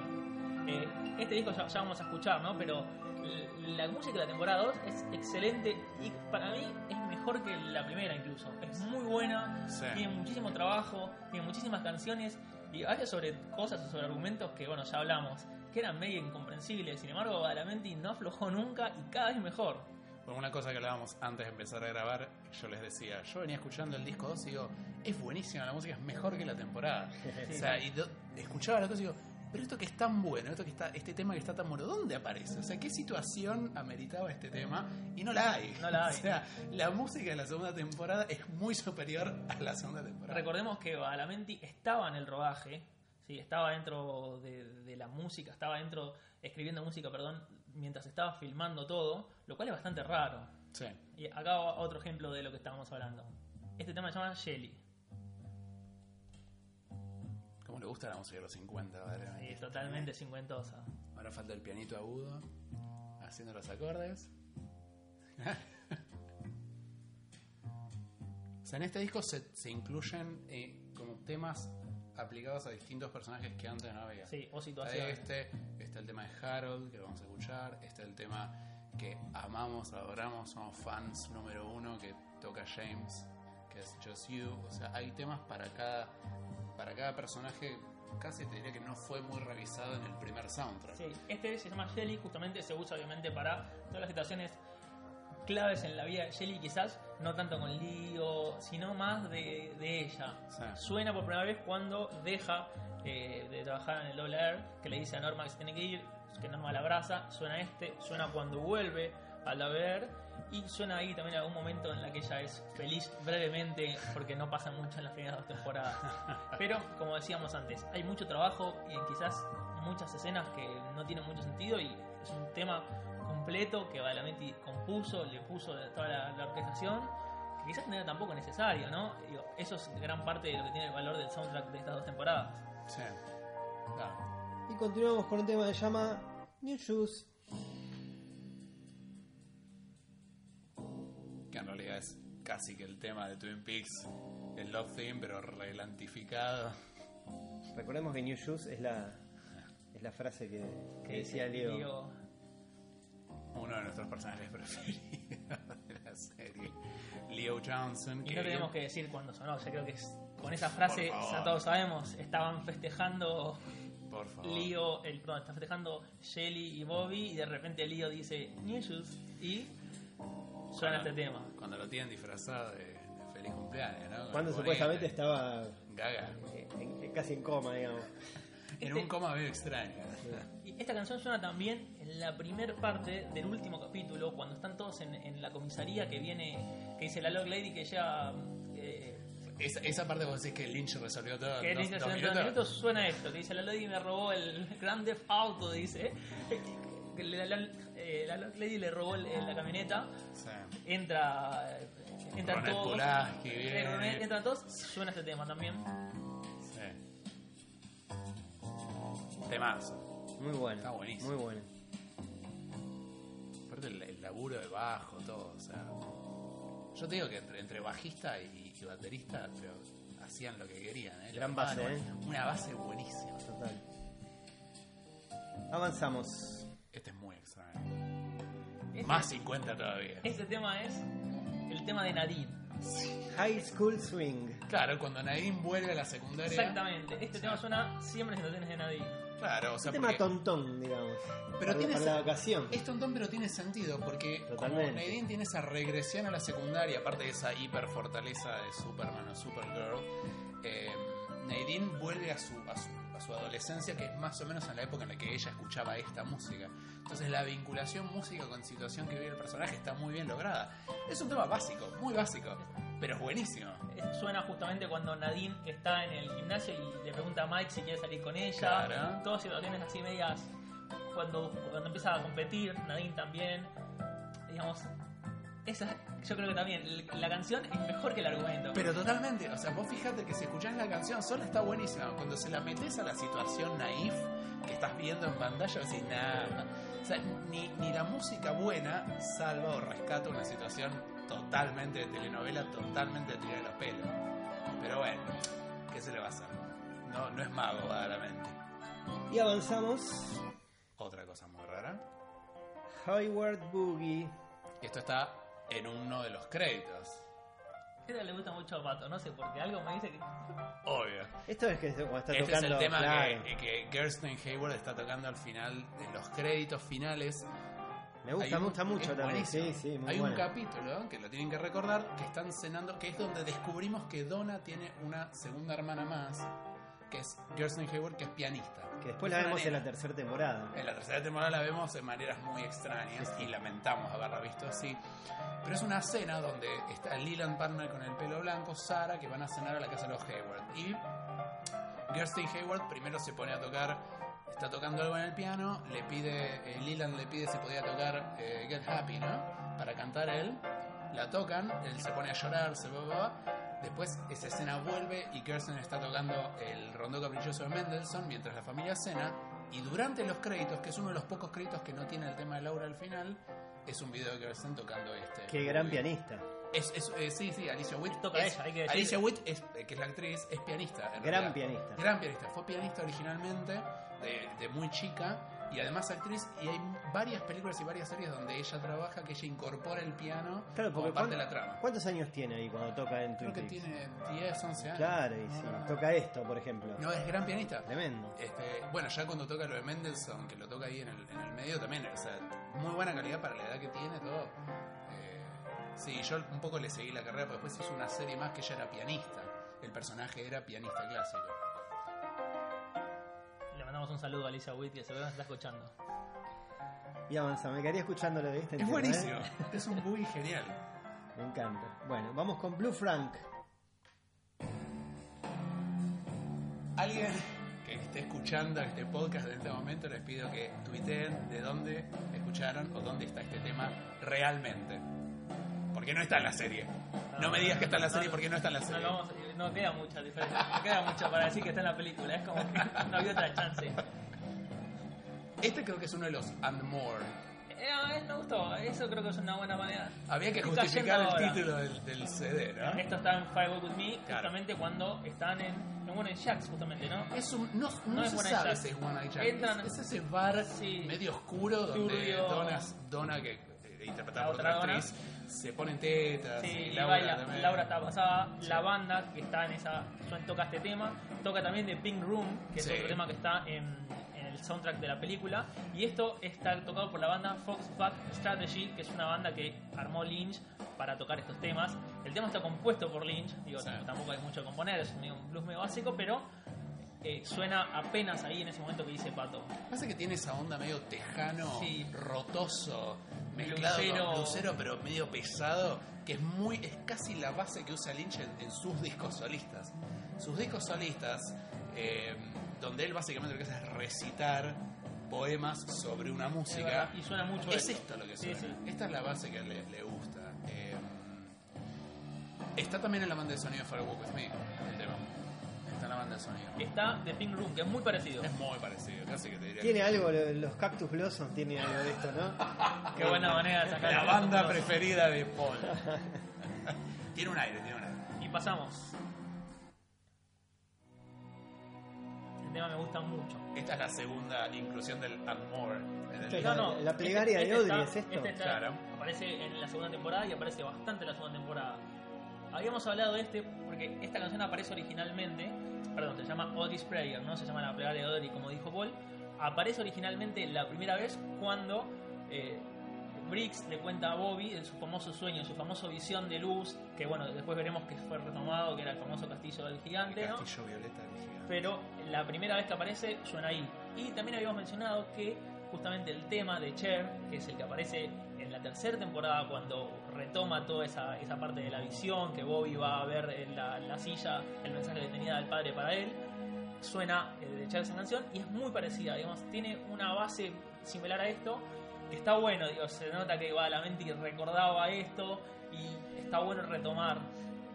eh, este disco ya, ya vamos a escuchar, ¿no? Pero la música de la temporada 2 es excelente y para mí es mejor que la primera incluso. Es muy buena, Sí. tiene muchísimo trabajo, tiene muchísimas canciones y habla sobre cosas o sobre argumentos que, bueno, ya hablamos, que eran medio incomprensibles. Sin embargo, Badalamenti no aflojó nunca y cada vez mejor. Por una cosa que hablábamos antes de empezar a grabar, yo les decía, yo venía escuchando el disco 2 y digo, es buenísima, la música es mejor que la temporada. O sea, y do- escuchaba la cosa y digo, pero esto que es tan bueno, esto que está, este tema que está tan bueno, ¿dónde aparece? O sea, ¿qué situación ameritaba este tema? Y no la hay. No la hay. O sea, la música de la segunda temporada es muy superior a la segunda temporada. Recordemos que Badalamenti estaba en el rodaje, ¿sí? estaba dentro de, de la música, estaba dentro, escribiendo música, perdón, mientras estaba filmando todo, lo cual es bastante raro. Sí. Y acá otro ejemplo de lo que estábamos hablando. Este tema se llama Shelly. Le gusta la música de los 50, ¿vale? Sí, totalmente cincuentosa. Ahora falta el pianito agudo, haciendo los acordes. o sea, en este disco se, se incluyen eh, como temas aplicados a distintos personajes que antes no había. Sí, o situaciones. este, está el tema de Harold, que lo vamos a escuchar, está el tema que amamos, adoramos, somos fans número uno que toca James, que es Just You. O sea, hay temas para cada, para cada personaje, casi te diría que no fue muy revisado en el primer soundtrack. Sí, este se llama Shelly, justamente se usa obviamente para todas las situaciones claves en la vida de Shelly, quizás no tanto con Lío, sino más de, de ella. Sí. Suena por primera vez cuando deja eh, de trabajar en el Double Air, que le dice a Norma que se tiene que ir, que Norma la abraza, suena este, suena cuando vuelve al Double Air, y suena ahí también algún momento en la que ella es feliz brevemente, porque no pasa mucho en las primeras dos temporadas. Pero, como decíamos antes, hay mucho trabajo y quizás muchas escenas que no tienen mucho sentido y es un tema completo que Badalamenti compuso, le puso toda la, la orquestación, que quizás no era tampoco necesario, ¿no? Digo, eso es gran parte de lo que tiene el valor del soundtrack de estas dos temporadas. Sí. Claro. Y continuamos con un tema que se llama New Shoes. Que en realidad es casi que el tema de Twin Peaks, el Love Theme, pero relantificado. Recordemos que New Shoes es la, es la frase que, que decía Leo. Leo, Uno de nuestros personajes preferidos de la serie. Leo Johnson. Y no tenemos que decir cuándo sonó, ya creo que es- con esa frase ya todos sabemos, estaban festejando Por favor. Leo, el, perdón, están festejando Shelly y Bobby y de repente Leo dice New Shoes y suena Cuando- este tema. Cuando lo tienen disfrazado de, de feliz cumpleaños, ¿no? Cuando supuestamente bonete. estaba Gaga. en- en- casi en coma, digamos. En Este- un coma medio extraño. Y esta canción suena también en la primer parte del último capítulo, cuando están todos en, en la comisaría que viene, que dice la Log Lady que ya... eh, Esa, esa parte vos decís que Lynch resolvió todo. que dos "En dos minutos. suena esto, que dice la Lady me robó el Grand Theft Auto, dice. Que la, la- eh, la Lady le robó el- la camioneta, Sí. entra... eh, Entran todos. Ronald- entran todos, suena este tema también. Sí. Temazo. Muy bueno. Está buenísimo. Muy bueno. Aparte el, el laburo de bajo, todo. O sea, yo te digo que entre, entre bajista y, y baterista, pero hacían lo que querían. ¿eh? Gran base, ¿eh? una base buenísima. Total. Avanzamos. Este- Más 50 todavía. Este tema es el tema de Nadine. High School Swing. Claro, cuando Nadine vuelve a la secundaria. Exactamente. Este tema suena siempre en situaciones de Nadine. Claro, o sea, Un tema porque tontón, digamos. Pero para, tiene la ocasión. es tontón, pero tiene sentido, porque como Totalmente. Nadine tiene esa regresión a la secundaria, aparte de esa hiper fortaleza de Superman o Supergirl, eh, Nadine vuelve a su, a, su, su adolescencia, que es más o menos en la época en la que ella escuchaba esta música. Entonces la vinculación música con situación que vive el personaje está muy bien lograda. Es un tema básico, muy básico, pero es buenísimo. Eh, Suena justamente cuando Nadine está en el gimnasio y le pregunta a Mike si quiere salir con ella. Claro. Todas situaciones así medias. Cuando, cuando empieza a competir, Nadine también. Digamos, esa, yo creo que también la canción es mejor que el argumento. Pero totalmente, o sea, vos fíjate que si escuchás la canción sola está buenísima. Cuando se la metes a la situación naif que estás viendo en pantalla, decís, nada. O sea, ni, ni la música buena salva o rescata una situación totalmente de telenovela, totalmente de tirar de los pelos. Pero bueno, ¿qué se le va a hacer? No, no es mago, verdaderamente. Y avanzamos. Otra cosa muy rara. Hayward Boogie. Esto está en uno de los créditos. Esta le gusta mucho a Pato, no sé, porque algo me dice que. Obvio. Esto es que está Este tocando. es el tema claro. que, que Gersten Hayward está tocando al final de los créditos finales. Me gusta, me un- gusta mucho es también. buenísimo. Sí, sí, muy Hay bueno. un capítulo que lo tienen que recordar que están cenando, que es donde descubrimos que Donna tiene una segunda hermana más, que es Gersten Hayward, que es pianista. Que después Es la vemos en la tercera temporada. En la tercera temporada la vemos de maneras muy extrañas y lamentamos haberla visto así. Pero es una cena donde está Leland Partner con el pelo blanco, Sara, que van a cenar a la casa de los Hayward. Y Gerstein Hayward primero se pone a tocar, está tocando algo en el piano, le pide, eh, Leland le pide si podía tocar eh, Get Happy, ¿no? Para cantar él. La tocan, él se pone a llorar, se va, va, va. Después esa escena vuelve y Kirsten está tocando el rondó caprichoso de Mendelssohn mientras la familia cena. Y durante los créditos, que es uno de los pocos créditos que no tiene el tema de Laura al final, es un video de Kirsten tocando este. Qué gran pianista. Es, es- eh, sí, sí, Alicia Witt. Toca es- ella, hay que decir. Alicia Witt, es, eh, que es la actriz, es pianista. en Gran realidad. pianista. Gran pianista. Fue pianista originalmente, de, de muy chica, y además actriz. Y hay varias películas y varias series donde ella trabaja, que ella incorpora el piano Claro, como parte de ¿cuán- la trama. ¿Cuántos años tiene ahí cuando toca en Twin Creo que tiene 10, 11 años. Claro, y si toca esto, por ejemplo. No, es gran pianista. Tremendo. Este, bueno, ya cuando toca lo de Mendelssohn, que lo toca ahí en el, en el medio también, o sea, muy buena calidad para la edad que tiene, todo. Eh, sí, yo un poco le seguí la carrera, pero después hizo una serie más que ella era pianista. El personaje era pianista clásico. Mandamos un saludo a Alicia Witt, que seguro nos está escuchando. Y avanza, me quedaría escuchándolo de este Es tema, buenísimo, ¿eh? es un boogie genial. Me encanta. Bueno, vamos con Blue Frank. Alguien que esté escuchando este podcast en este momento, les pido que tuiteen de dónde escucharon o dónde está este tema realmente. Porque no está en la serie. No me digas que está en la serie porque no está en la No, serie. No queda mucha diferencia. No queda mucho para decir que está en la película. Es como que no había otra chance. Este creo que es uno de los and more. Eh, a él me gustó. Eso creo que es una buena manera. Había que Estoy justificar el ahora. título del, del CD, ¿no? Esto está en Firewalk With Me, Claro. justamente cuando están en, en bueno, en Jax, justamente, ¿no? Es un, no, no, No es se sabe si es One. Entran- es, es ese bar Sí. medio oscuro donde Turbio. Donna, Donna, que interpretada La por otra actriz, se pone tetas. Sí, y y Laura, baila. también. Laura está pasada. La banda que está en esa. toca este tema. Toca también de Pink Room, que Sí. es otro tema que está en, en el soundtrack de la película. Y esto está tocado por la banda Fox Back Strategy, que es una banda que armó Lynch para tocar estos temas. El tema está compuesto por Lynch. Digo, Sí. tampoco hay mucho que componer, es un blues medio básico, pero. Eh, suena apenas ahí en ese momento que dice Pato. Pasa que tiene esa onda medio tejano, Sí. rotoso, mezclado Blusero. con blusero, pero medio pesado, que es muy es casi la base que usa Lynch en, en sus discos solistas. Sus discos solistas, eh, donde él básicamente lo que hace es recitar poemas sobre una música. y suena mucho Es esto. esto lo que suena. sí. Esta es la base que le, le gusta. Eh, está también en la banda de sonido de Firewalk With Me, el tema. Banda de sonido. Está de Pink Room, que es muy parecido. Es muy parecido, casi que te diría. Tiene algo, lo- los Cactus Blossom tiene algo de esto, ¿no? Qué buena manera de sacar La banda preferida de Paul. tiene un aire, tiene un aire. Y pasamos. El tema me gusta mucho. Esta es la segunda inclusión del And More en el Esta es disco. la- la plegaria de Audrey, ¿es esto? este está- Claro. Aparece en la segunda temporada y aparece bastante en la segunda temporada. Habíamos hablado de este porque esta canción aparece originalmente, perdón, se llama Audrey's Prayer, no se llama la plegaria de Audrey como dijo Paul. Aparece originalmente la primera vez cuando eh, Briggs le cuenta a Bobby de su famoso sueño, su famoso visión de luz, que bueno, después veremos que fue retomado, que era el famoso castillo del gigante, El ¿no? castillo violeta del gigante. pero la primera vez que aparece suena ahí. Y también habíamos mencionado que justamente el tema de Cher, que es el que aparece en tercera temporada cuando retoma toda esa, esa parte de la visión, que Bobby va a ver en la, la silla el mensaje que tenía del padre para él, suena eh, de Cher esa canción y es muy parecida, digamos, tiene una base similar a esto, que está bueno, digo, se nota que va a la mente y recordaba esto y está bueno retomar.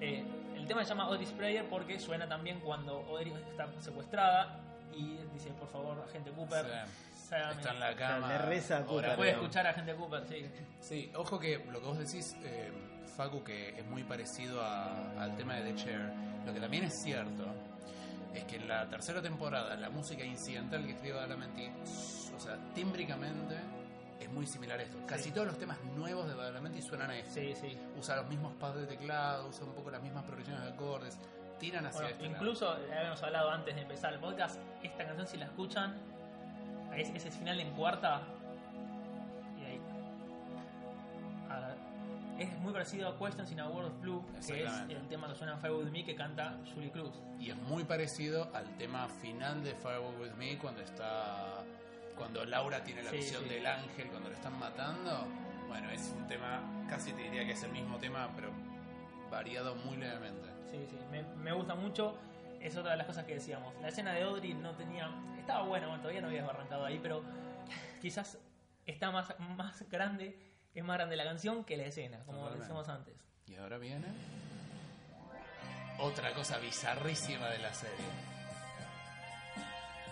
eh, el tema se llama Audrey's Prayer porque suena también cuando Audrey está secuestrada y dice, por favor, agente Cooper, Sí. Ságame". Está en la cama. le reza a Cooper. Puede escuchar a agente Cooper, sí. Sí, ojo que lo que vos decís, eh, Facu, que es muy parecido a- al tema de The Chair. Lo que también es cierto es que en la tercera temporada la música incidental que escribe Badalamenti, o sea, tímbricamente es muy similar a esto. Casi todos los temas nuevos de Badalamenti suenan a esto. Sí, sí. Usa los mismos pads de teclado, usa un poco las mismas progresiones de acordes, tiran hacia Bueno, este lado. incluso, eh, habíamos hablado antes de empezar el podcast, esta canción si la escuchan, es- ese final en cuarta, y ahí. Ah, es muy parecido a Questions in a World of Blue, que es el tema que suena en Fire With Me que canta Julie Cruz. Y es muy parecido al tema final de Firewalk With Me cuando está cuando Laura tiene la Sí, visión sí. del ángel cuando lo están matando. Bueno, es un tema, casi te diría que es el mismo tema, pero variado muy levemente. Sí, sí, me, me gusta mucho. Es otra de las cosas que decíamos. La escena de Audrey no tenía. Estaba buena, bueno, todavía no había arrancado ahí, pero quizás está más, más grande, es más grande la canción que la escena, como Totalmente. decíamos antes. Y ahora viene otra cosa bizarrísima de la serie.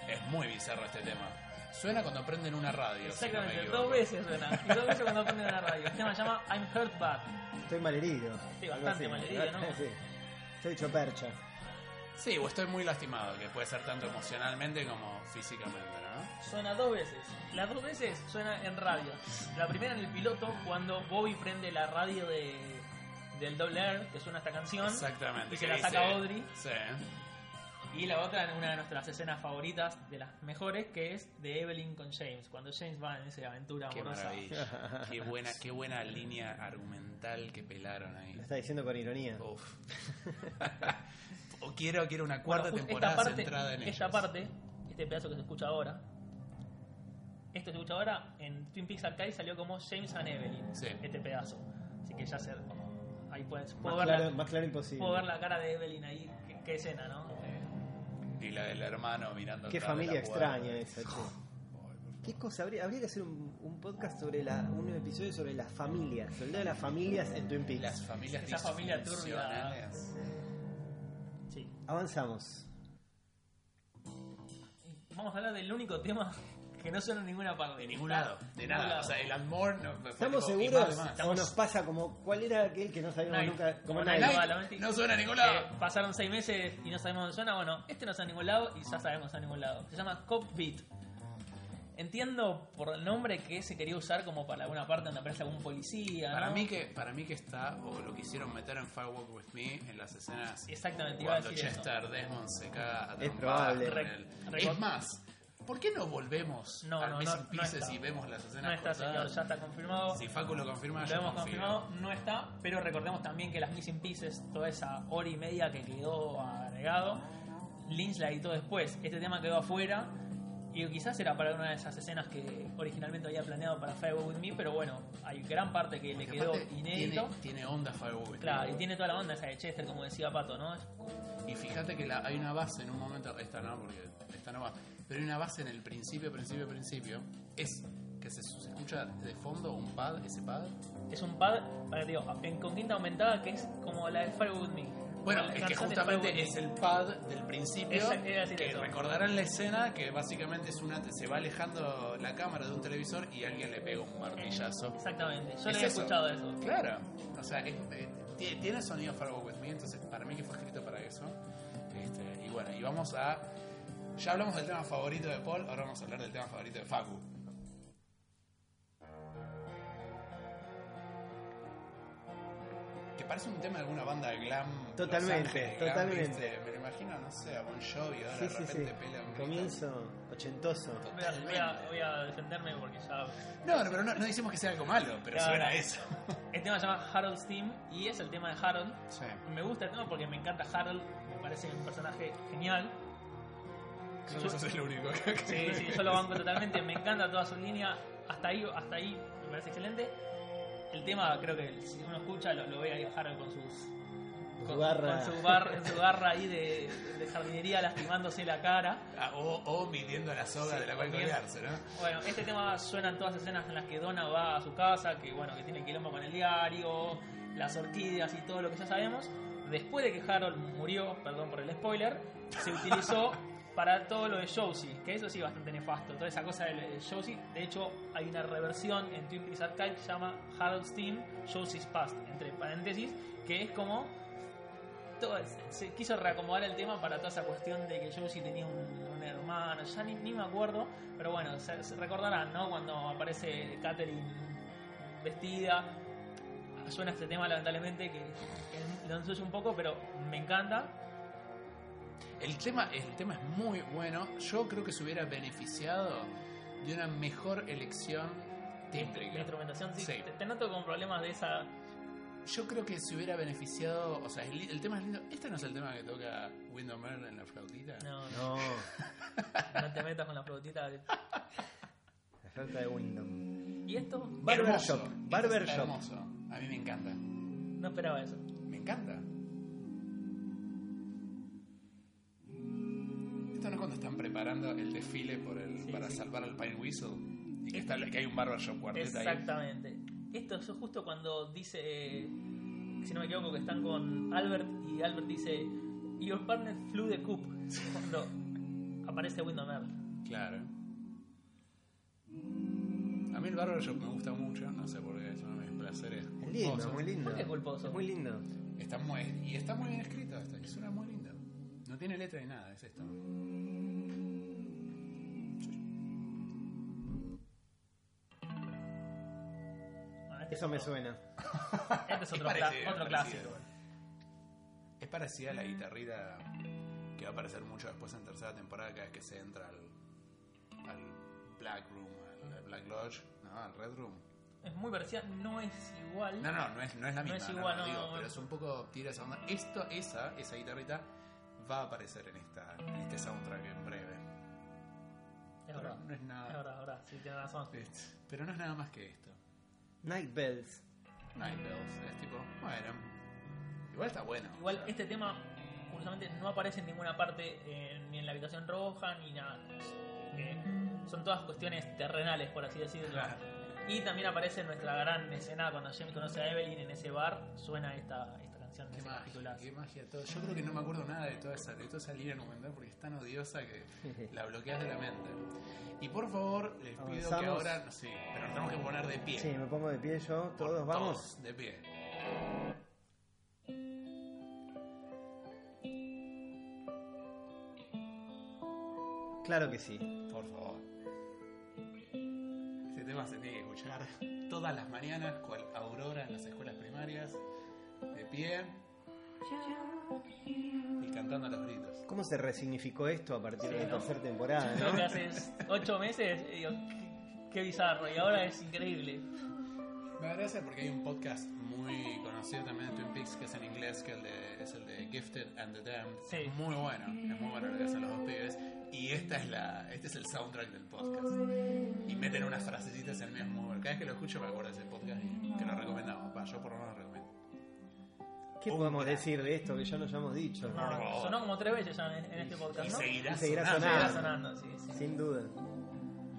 Es muy bizarro este tema. Suena cuando prenden una radio. si no me Exactamente, dos veces suena. Y dos veces cuando prenden la radio. El tema se llama I'm Hurt Bad. Estoy malherido. Sí, bastante malherido, ¿no? Sí. Estoy hecho percha. Sí, o estoy muy lastimado, que puede ser tanto emocionalmente como físicamente, ¿no? Suena dos veces. Las dos veces suena en radio. La primera en el piloto, cuando Bobby prende la radio de, del Double R, que suena esta canción. Exactamente. Y se que la saca Audrey. Sí. Y la otra en una de nuestras escenas favoritas, de las mejores, que es de Evelyn con James. Cuando James va en esa aventura Qué amorosa. maravilla. qué buena, qué buena línea argumental que pelaron ahí. Lo está diciendo con ironía. Uf. o quiero, quiero una cuarta Bueno, temporada esta parte, centrada en esta ellos. parte, este pedazo que se escucha ahora, esto que se escucha ahora, en Twin Peaks Arcade salió como James and Evelyn, Sí. este pedazo. Así que ya se... Ahí puedes, Más puedo, ver claro, la, más claro imposible. puedo ver la cara de Evelyn ahí, qué, qué escena, ¿no? Eh, Y la del hermano mirando Qué familia extraña esa, che. ¿Qué cosa? Habría, habría que hacer un, un podcast sobre la, un episodio sobre las familias, sobre el día de las familias en Twin Peaks. Las familias Esa familia turbia. Avanzamos. Vamos a hablar del único tema que no suena en ninguna parte. De ningún lado, de nada. lado. O sea, el amor no. fue ¿Estamos tipo, seguros? más, y más. ¿O nos pasa como cuál era aquel que no sabíamos Night. nunca? Como Night. No suena a ningún lado. pasaron seis meses y no sabemos dónde suena. Bueno, este no está en ningún lado y ya sabemos en ningún lado. Se llama Cop Beat. Entiendo por el nombre que se quería usar como para alguna parte donde aparece algún policía. Para ¿no? mí que para mí que está o lo quisieron meter en Firewalk with Me en las escenas Exactamente, iba a eso. Chester Desmond se caga a Es probable. reco- Es más, ¿por qué no volvemos No, al no, Missing no, y vemos las escenas No está, señor, ya está confirmado. Si Facu lo confirma, Lo yo hemos confirmado, no está, pero recordemos también que las Missing Pieces, toda esa hora y media que quedó agregado, Lynch la editó después. Este tema quedó afuera y quizás era para una de esas escenas que originalmente había planeado para Firewall With Me, pero bueno, hay gran parte que le Porque quedó aparte inédito. Tiene, tiene onda Firewalk with Claro, Me. y tiene toda la onda esa de Chester, como decía Pato, ¿no? Y fíjate que la- hay una base en un momento, esta no, porque esta no va, pero hay una base en el principio, principio, principio, es que se, se escucha de fondo un pad, ese pad. Es un pad, para digo, en, con quinta aumentada que es como la de Firewall With Me. Bueno, es que justamente es el pad del principio a decir que eso. recordarán la escena que básicamente es una se va alejando la cámara de un televisor y alguien le pega un martillazo. Exactamente, yo Es le he eso. escuchado eso. Claro, o sea, es- eh, tie- tiene sonido Firewall With Me, entonces para mí que fue escrito para eso. Este, y bueno, y vamos a. Ya hablamos del tema favorito de Paul, ahora vamos a hablar del tema favorito de Facu. Que parece un tema de alguna banda de glam. Los Totalmente, Ángeles, glam, totalmente. ¿viste? Me lo imagino, no sé, a Bon Jovi, ahora Sí, de sí, sí. repente pela un. Comienzo ochentoso. Voy a, voy a- voy a defenderme porque ya No, no, pero no, no decimos que sea algo malo, pero Claro. suena a eso. El tema se llama Harold's Team y es el tema de Harold. Sí. Me gusta el tema porque me encanta Harold, me parece un personaje genial. No soy el único que Sí, sí, yo lo banco totalmente, me encanta toda su línea. Hasta ahí, hasta ahí me parece excelente. El tema, creo que si uno escucha, lo, lo ve ahí a Harold con sus. Con garra. con su, bar- en su garra ahí de, de jardinería lastimándose la cara. Ah, o, o midiendo la soga Sí, de la cual colgarse, ¿no? Bueno, este tema suena en todas las escenas en las que Donna va a su casa, que bueno, que tiene quilombo con el diario, las orquídeas y todo lo que ya sabemos. Después de que Harold murió, perdón por el spoiler, se utilizó para todo lo de Josie, que eso sí bastante nefasto, toda esa cosa de Josie. De hecho, hay una reversión en Twin Peaks Archive que se llama Harold's Team, Josie's Past, entre paréntesis, que es como todo- se quiso reacomodar el tema para toda esa cuestión de que Josie tenía un, hermano, ya ni, ni me acuerdo, pero bueno, se, recordarán, ¿no? Cuando aparece Catherine vestida, suena este tema lamentablemente que, que lo ensucia un poco, pero me encanta. El tema, el tema es muy bueno. Yo creo que se hubiera beneficiado de una mejor elección tímbrica. La instrumentación, sí, Sí. Te, te noto con problemas de esa... Yo creo que se hubiera beneficiado. O sea, el, el tema es lindo. Este no es el tema que toca Window Merle en la flautita. No, no, No, te metas con la flautita. la falta de Wyndham. ¿Y esto? Barbershop, barbershop. Es hermoso. A mí me encanta. No esperaba eso. Me encanta. Esto no es cuando están preparando el desfile por el, Sí, para sí. salvar al Pine Whistle. Y que, está, que hay un barbershop cuartet ahí. Exactamente. Esto es justo cuando dice, eh, si no me equivoco, que están con Albert y Albert dice, Your partner flew the coop. Cuando aparece Window Earl. Claro. A mí el barbershop me gusta mucho, no sé por qué, es uno de mis placeres. Es lindo, muy lindo. ¿Por qué culposo? Es muy lindo. Está muy, y está muy bien escrito, esto, y suena muy lindo. No tiene letra ni nada, es esto. Ah, Eso es me suena. Este es otro, parecido, cla- es otro parecido, clásico. bueno. Es parecida a la guitarrita que va a aparecer mucho después en tercera temporada cada vez que se entra al, al Black Room, al, al Black Lodge, no, al Red Room. Es muy parecida, no es igual. No, no, no es, no es la No misma, es no, igual, no, no, digo, no. pero es un poco tira esa onda. Esto, esa, esa guitarrita va a aparecer en esta, en este soundtrack en breve. Es Pero verdad. no es nada. Es verdad, es verdad, sí, tienes razón. Pero no es nada más que esto. Night Bells. Night Bells, es tipo, bueno. Igual está bueno. Igual o sea, este tema, curiosamente no aparece en ninguna parte, eh, ni en la habitación roja, ni nada. Eh, son todas cuestiones terrenales, por así decirlo. Claro. Y también aparece en nuestra gran escena cuando James conoce a Evelyn en ese bar, suena esta, esta canción Qué magia, qué magia todo. Yo creo que no me acuerdo nada de toda esa, de toda esa línea argumental porque es tan odiosa que la bloqueas de la mente. Y por favor, les pido que ahora, no sé, pero nos tenemos que poner de pie. Sí, me pongo de pie yo. Por Todos vamos. todos, de pie. Claro que sí. Por favor. Este tema se tiene que escuchar todas las mañanas, cual aurora en las escuelas primarias, de pie y cantando a los gritos. ¿Cómo se resignificó esto a partir de Sí, la ¿no? tercera temporada? Creo ¿no? que hace ocho meses, y digo, qué, qué bizarro, y ahora es increíble. Me gracia porque hay un podcast muy conocido también de Twin Peaks que es en inglés, que el de- es el de Gifted and the Damned. Sí. Es muy bueno, es muy bueno lo que hacen los dos pibes. Y esta es la, este es el soundtrack del podcast. Y meten unas frasecitas en el mismo muy bueno. Cada vez que lo escucho me acuerdo de ese podcast y que lo recomendamos. Va, yo por lo menos lo recomiendo. ¿Qué Un podemos gran- decir de esto que ya no hayamos dicho? No, sonó como tres veces ya en, en este podcast, Y ¿no? seguirá, Y seguirá sonando. Seguirá sonando. sonando, sí, sí. Sin duda.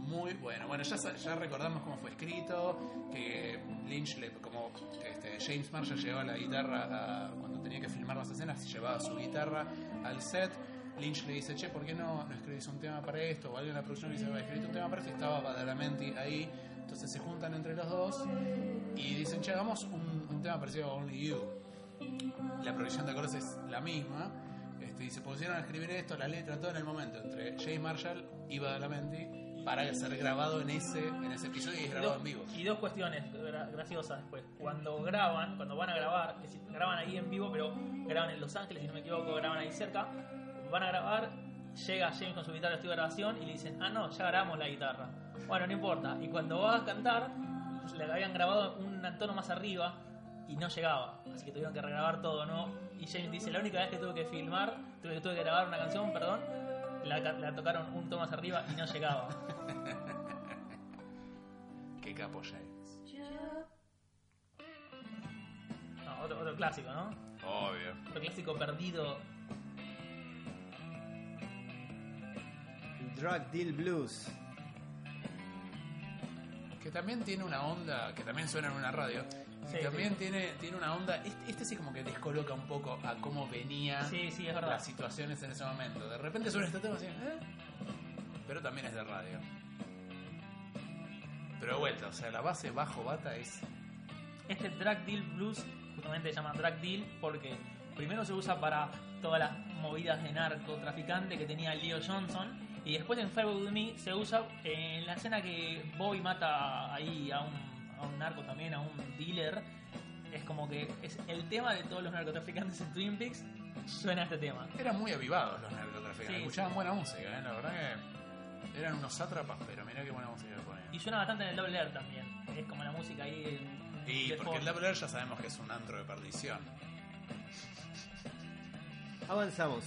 Muy bueno. Bueno, ya, sa- ya recordamos cómo fue escrito, que Lynch, le, como este, James Marshall llevaba la guitarra a- cuando tenía que filmar las escenas, llevaba su guitarra al set. Lynch le dice, che, ¿por qué no, no escribís un tema para esto? O alguien en la producción le dice, "Va, escribiste un tema para esto. Y estaba Badalamenti ahí. Entonces se juntan entre los dos y dicen, che, hagamos un, un tema parecido a Only You. La progresión de acordes es la misma. Este, y se pusieron a escribir esto, la letra, todo en el momento, entre James Marshall y Badalamenti, para ser grabado en ese, en ese episodio y es grabado dos, en vivo. y dos cuestiones gra- graciosas después. Cuando graban, cuando van a grabar, decir, graban ahí en vivo, pero graban en Los Ángeles, si no me equivoco, graban ahí cerca. Van a grabar, llega James con su guitarra de estudio de grabación y le dicen, ah, no, ya grabamos la guitarra. Bueno, no importa. Y cuando va a cantar, le habían grabado un tono más arriba y no llegaba. Así que tuvieron que regrabar todo, ¿no? Y James dice, la única vez que tuve que filmar, tuve, tuve que grabar una canción, perdón, la, la tocaron un tono más arriba y no llegaba. Qué capo James. No, otro, otro clásico, ¿no? Obvio. Otro clásico perdido. Drug Deal Blues. Que también tiene una onda, que también suena en una radio. Sí, y también sí. tiene, tiene una onda, este, este sí como que descoloca un poco a cómo venía Sí, sí, es verdad. las situaciones en ese momento. De repente suena este tema así, ¿eh? Pero también es de radio. Pero vuelta, o sea, la base bajo bata es Este Drag Deal Blues justamente se llama Drag Deal porque primero se usa para todas las movidas de narcotraficante que tenía Leo Johnson y después en Farewell With Me se usa en la escena que Bobby mata ahí a un, a un narco también, a un dealer. Es como que es el tema de todos los narcotraficantes en Twin Peaks suena este tema. Eran muy avivados los narcotraficantes, Sí, escuchaban sí. buena música, ¿eh? la verdad que eran unos sátrapas, pero mirá qué buena música que ponían. Y suena bastante en el Double R también. Es como la música ahí en- Y de porque el. Double R ya sabemos que es un antro de perdición. Avanzamos.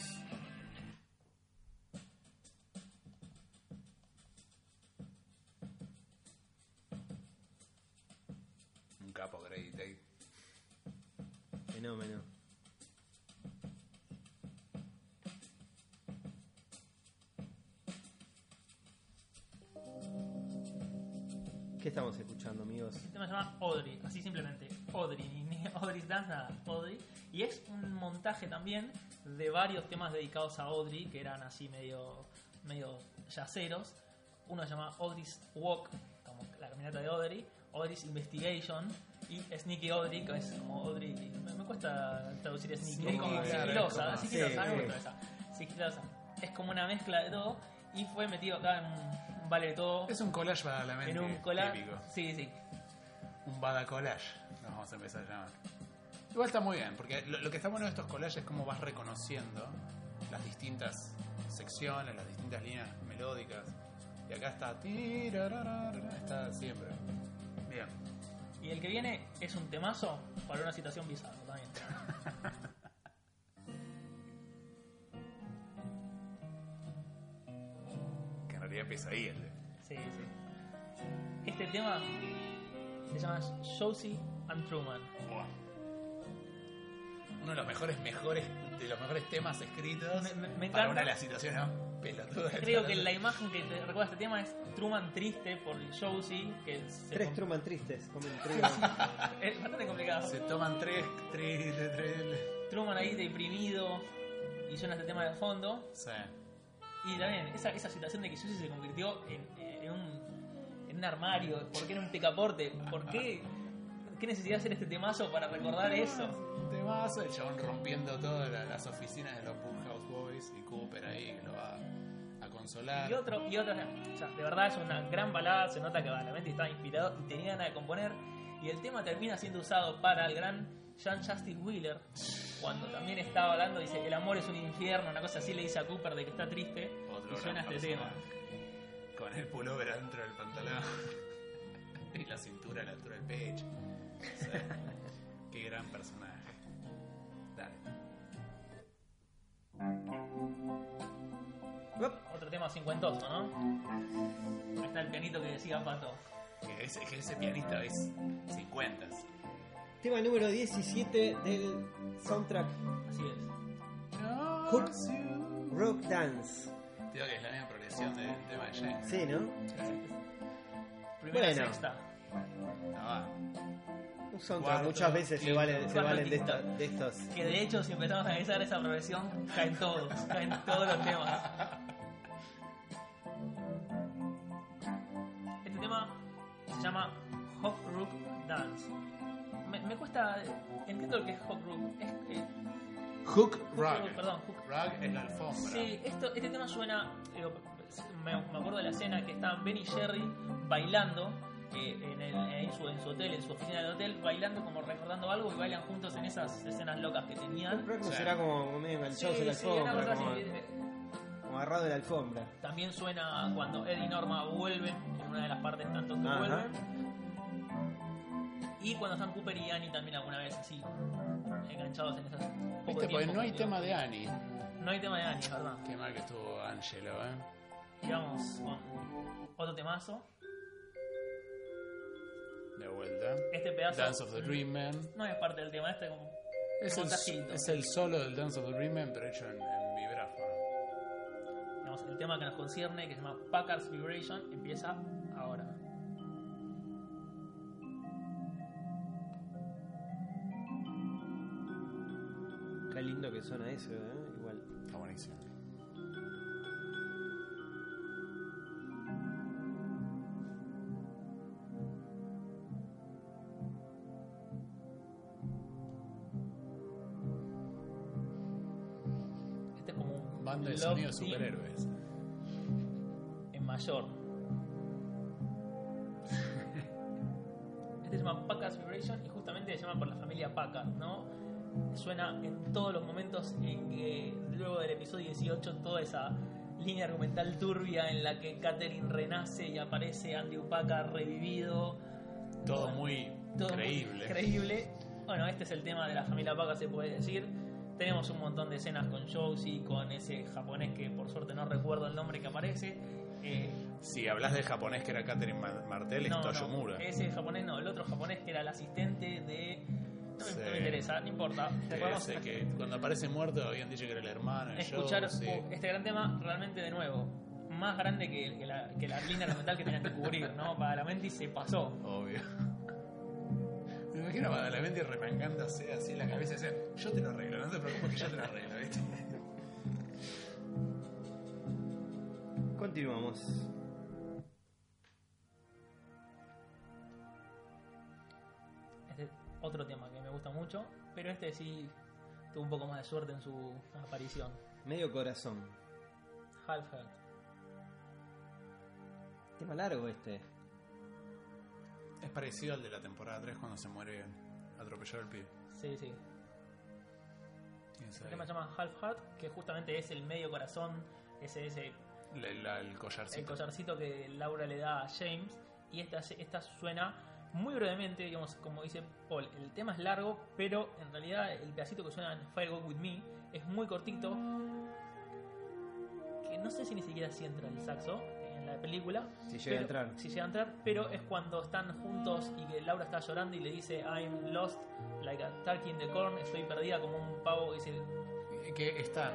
Audrey, ni, Dance, nada, Audrey. Y es un montaje también de varios temas dedicados a Audrey, que eran así medio, medio yaceros. Uno se llama Audrey's Walk, como la caminata de Audrey, Audrey's Investigation y Sneaky Audrey, que es como Audrey. Me, me cuesta traducir Sneaky, es como sigilosa, sigilosa. Es como una mezcla de todo y fue metido acá en un vale de todo. Es un collage badalamenti En un collage. típico. Sí, sí. Un bada collage, vamos a empezar a llamar. Igual está muy bien, porque lo, lo que está bueno de estos collages es cómo vas reconociendo las distintas secciones, las distintas líneas melódicas. Y acá está. Está siempre. Bien. Y el que viene es un temazo para una situación bizarra también. Que en realidad empieza ahí el de. Sí, sí. Este tema se llama Josie and Truman. Uno de los mejores, mejores, de los mejores temas escritos Me- me- me para una de las situaciones más pelotudas. Creo que la imagen que te recuerda este tema es Truman triste por Josie, que se Tres Truman tristes. comen trigo. es bastante complicado. Se toman tres, tres, tres, tres. Truman ahí deprimido y suena este tema de fondo. Sí. Y también esa, esa situación de que Josie se convirtió en, en un, en un armario, ¿por qué en un picaporte? ¿Por qué? ¿Qué necesidad de hacer este temazo para recordar eso? Un temazo, el chabón rompiendo todas la- las oficinas de los House Boys y Cooper ahí que lo va a consolar. Y otro, y otro, o sea, de verdad es una gran balada, se nota que realmente estaba inspirado y tenía ganas de componer. Y el tema termina siendo usado para el gran John Justice Wheeler, cuando también estaba hablando, dice, el amor es un infierno, una cosa así le dice a Cooper de que está triste, Otro y suena este tema. Con el pullover adentro del pantalón. y la cintura a la altura del pecho. O sea, qué gran personaje. Dale. Uop. Otro tema cincuentoso, ¿no? Ahí está el pianito que decía Pato. Que ese, que ese pianista es 50. Tema número 17 del soundtrack Así es. Hook Rock Dance. Digo que es la misma progresión del tema de James. Sí, ¿no? Primera Bueno. sexta. Un soundtrack Cuarto, muchas veces se quinto. valen, se valen de, esta- de estos. Que de hecho, si empezamos a analizar esa progresión, caen todos, caen todos los temas. Este tema se llama Hop Rook Dance. Me, me cuesta. Entiendo lo que es Hop Rook. Es, eh, Hook Hook Rug. perdón, Hook Rug es la alfombra. Sí, esto, este tema suena. digo, me, me acuerdo de la escena que estaban Ben y Jerry bailando eh, en, el, en, su, en su hotel, en su oficina del hotel, bailando como recordando algo y bailan juntos en esas escenas locas que tenían. Sí. será como medio enganchados Sí, en la sí, alfombra, como, agarrado de la alfombra. También suena cuando Eddie y Norma vuelven, en una de las partes tanto que Ajá. vuelven. Y cuando están Cooper y Annie también alguna vez así, enganchados en esas. poco Viste, porque no hay tema de Annie. No hay tema de Annie, ¿verdad? Qué mal que estuvo Angelo, ¿eh? Y vamos con otro temazo. De vuelta. Este pedazo Dance of the Dream Man. no es parte del tema, este es como Es el, es el solo del Dance of the Dream Man, pero hecho en, en vibráfono. digamos, el tema que nos concierne, que se llama Packard's Vibration, empieza ahora. Qué lindo que suena eso, ¿eh? Igual. Está buenísimo. Sonido de superhéroes. en mayor. Este se llama Packard's Vibration y justamente se llama por la familia Packard, ¿no? Suena en todos los momentos en que luego del episodio 18 toda esa línea argumental turbia en la que Catherine renace y aparece Andrew Packard revivido. Todo Bueno, muy todo muy creíble. creíble. Bueno, este es el tema de la familia Packard, se puede decir. Tenemos un montón de escenas con Josie, con ese japonés que por suerte no recuerdo el nombre que aparece. Eh, Si hablas del japonés que era Catherine Mar- Martel, es no, Toyomura. no, ese japonés no, el otro japonés que era el asistente de... No me, Sí. interesa, no importa. Ese que cuando aparece muerto habían dicho que era el hermano. escuchar uh, este gran tema realmente de nuevo. Más grande que, que la, que la línea argumental que tenías que cubrir, ¿no? Para la mente y se pasó. Obvio. Imagino a Badalamenti remangándose así en la cabeza y decía, yo te lo arreglo, no te preocupes que yo te lo arreglo, ¿viste? Continuamos. Este es otro tema que me gusta mucho, pero este sí tuvo un poco más de suerte en su aparición. Medio corazón. Half Heart. Tema largo este. Es parecido al de la temporada 3 cuando se muere atropellado el pibe. Sí, sí. ¿Quién El tema se llama Half Heart, que justamente es el medio corazón, ese, ese La- la- el el collarcito. collarcito que Laura le da a James. Y esta, esta suena muy brevemente, digamos, como dice Paul. El tema es largo, pero en realidad el pedacito que suena en Fire Go With Me es muy cortito. Que no sé si ni siquiera si entra el saxo la película. Si llega pero- a entrar. Si llega a entrar, pero es cuando están juntos y que Laura está llorando y le dice I'm lost like a turkey in the corn, estoy perdida como un pavo que dice Que están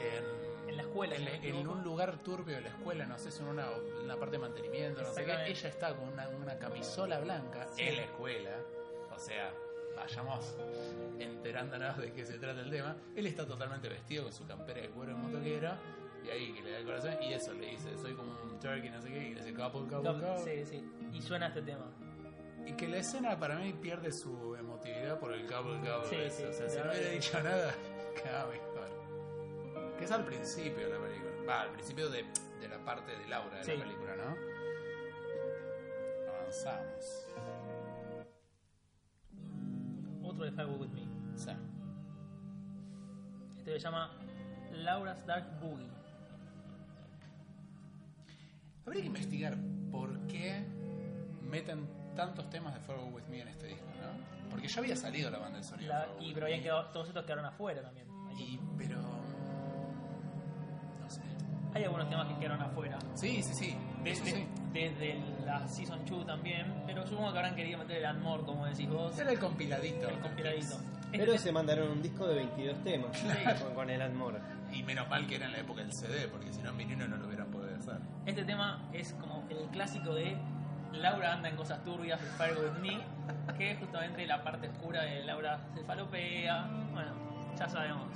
en, en la escuela. en, en un lugar turbio de la escuela, no sé si en una, una parte de mantenimiento, no sé qué. Ella está con una, una camisola blanca Sí. en la escuela. O sea, vayamos enterándonos de qué se trata el tema. Él está totalmente vestido con su campera de cuero de motoquero. Y ahí que le da el corazón. Y eso le dice: Soy como un turkey, no sé qué. Y le dice: Couple, couple, couple. Sí, sí. Y suena este tema. Y que la escena para mí pierde su emotividad por el couple, couple. Sí, sí, o sea, si no hubiera dicho nada, quedaba mejor. Que es al principio de la película. Va, al principio de, de la parte de Laura de la película, ¿no? Avanzamos. Otro de Firewall With Me. Sí. Este se llama Laura's Dark Boogie. Habría que investigar por qué meten tantos temas de Farewell With Me en este disco, ¿no? Porque ya había salido la banda de sonido. La- y pero habían quedado, todos estos quedaron afuera también. Y, pero... No sé. hay algunos temas que quedaron afuera. Sí, sí, sí. Desde, sí. desde la Season 2 también, pero supongo que habrán querido meter el Unmore, como decís vos. Era el compiladito. El compiladito. Pero Este- se mandaron un disco de 22 temas con, con el Admore. Y menos mal que era en la época del CD, porque si no en vinilo no lo hacer. Este tema es como el clásico de Laura anda en cosas turbias de Fire With Me, que es justamente la parte oscura de Laura se falopea. Bueno, ya sabemos.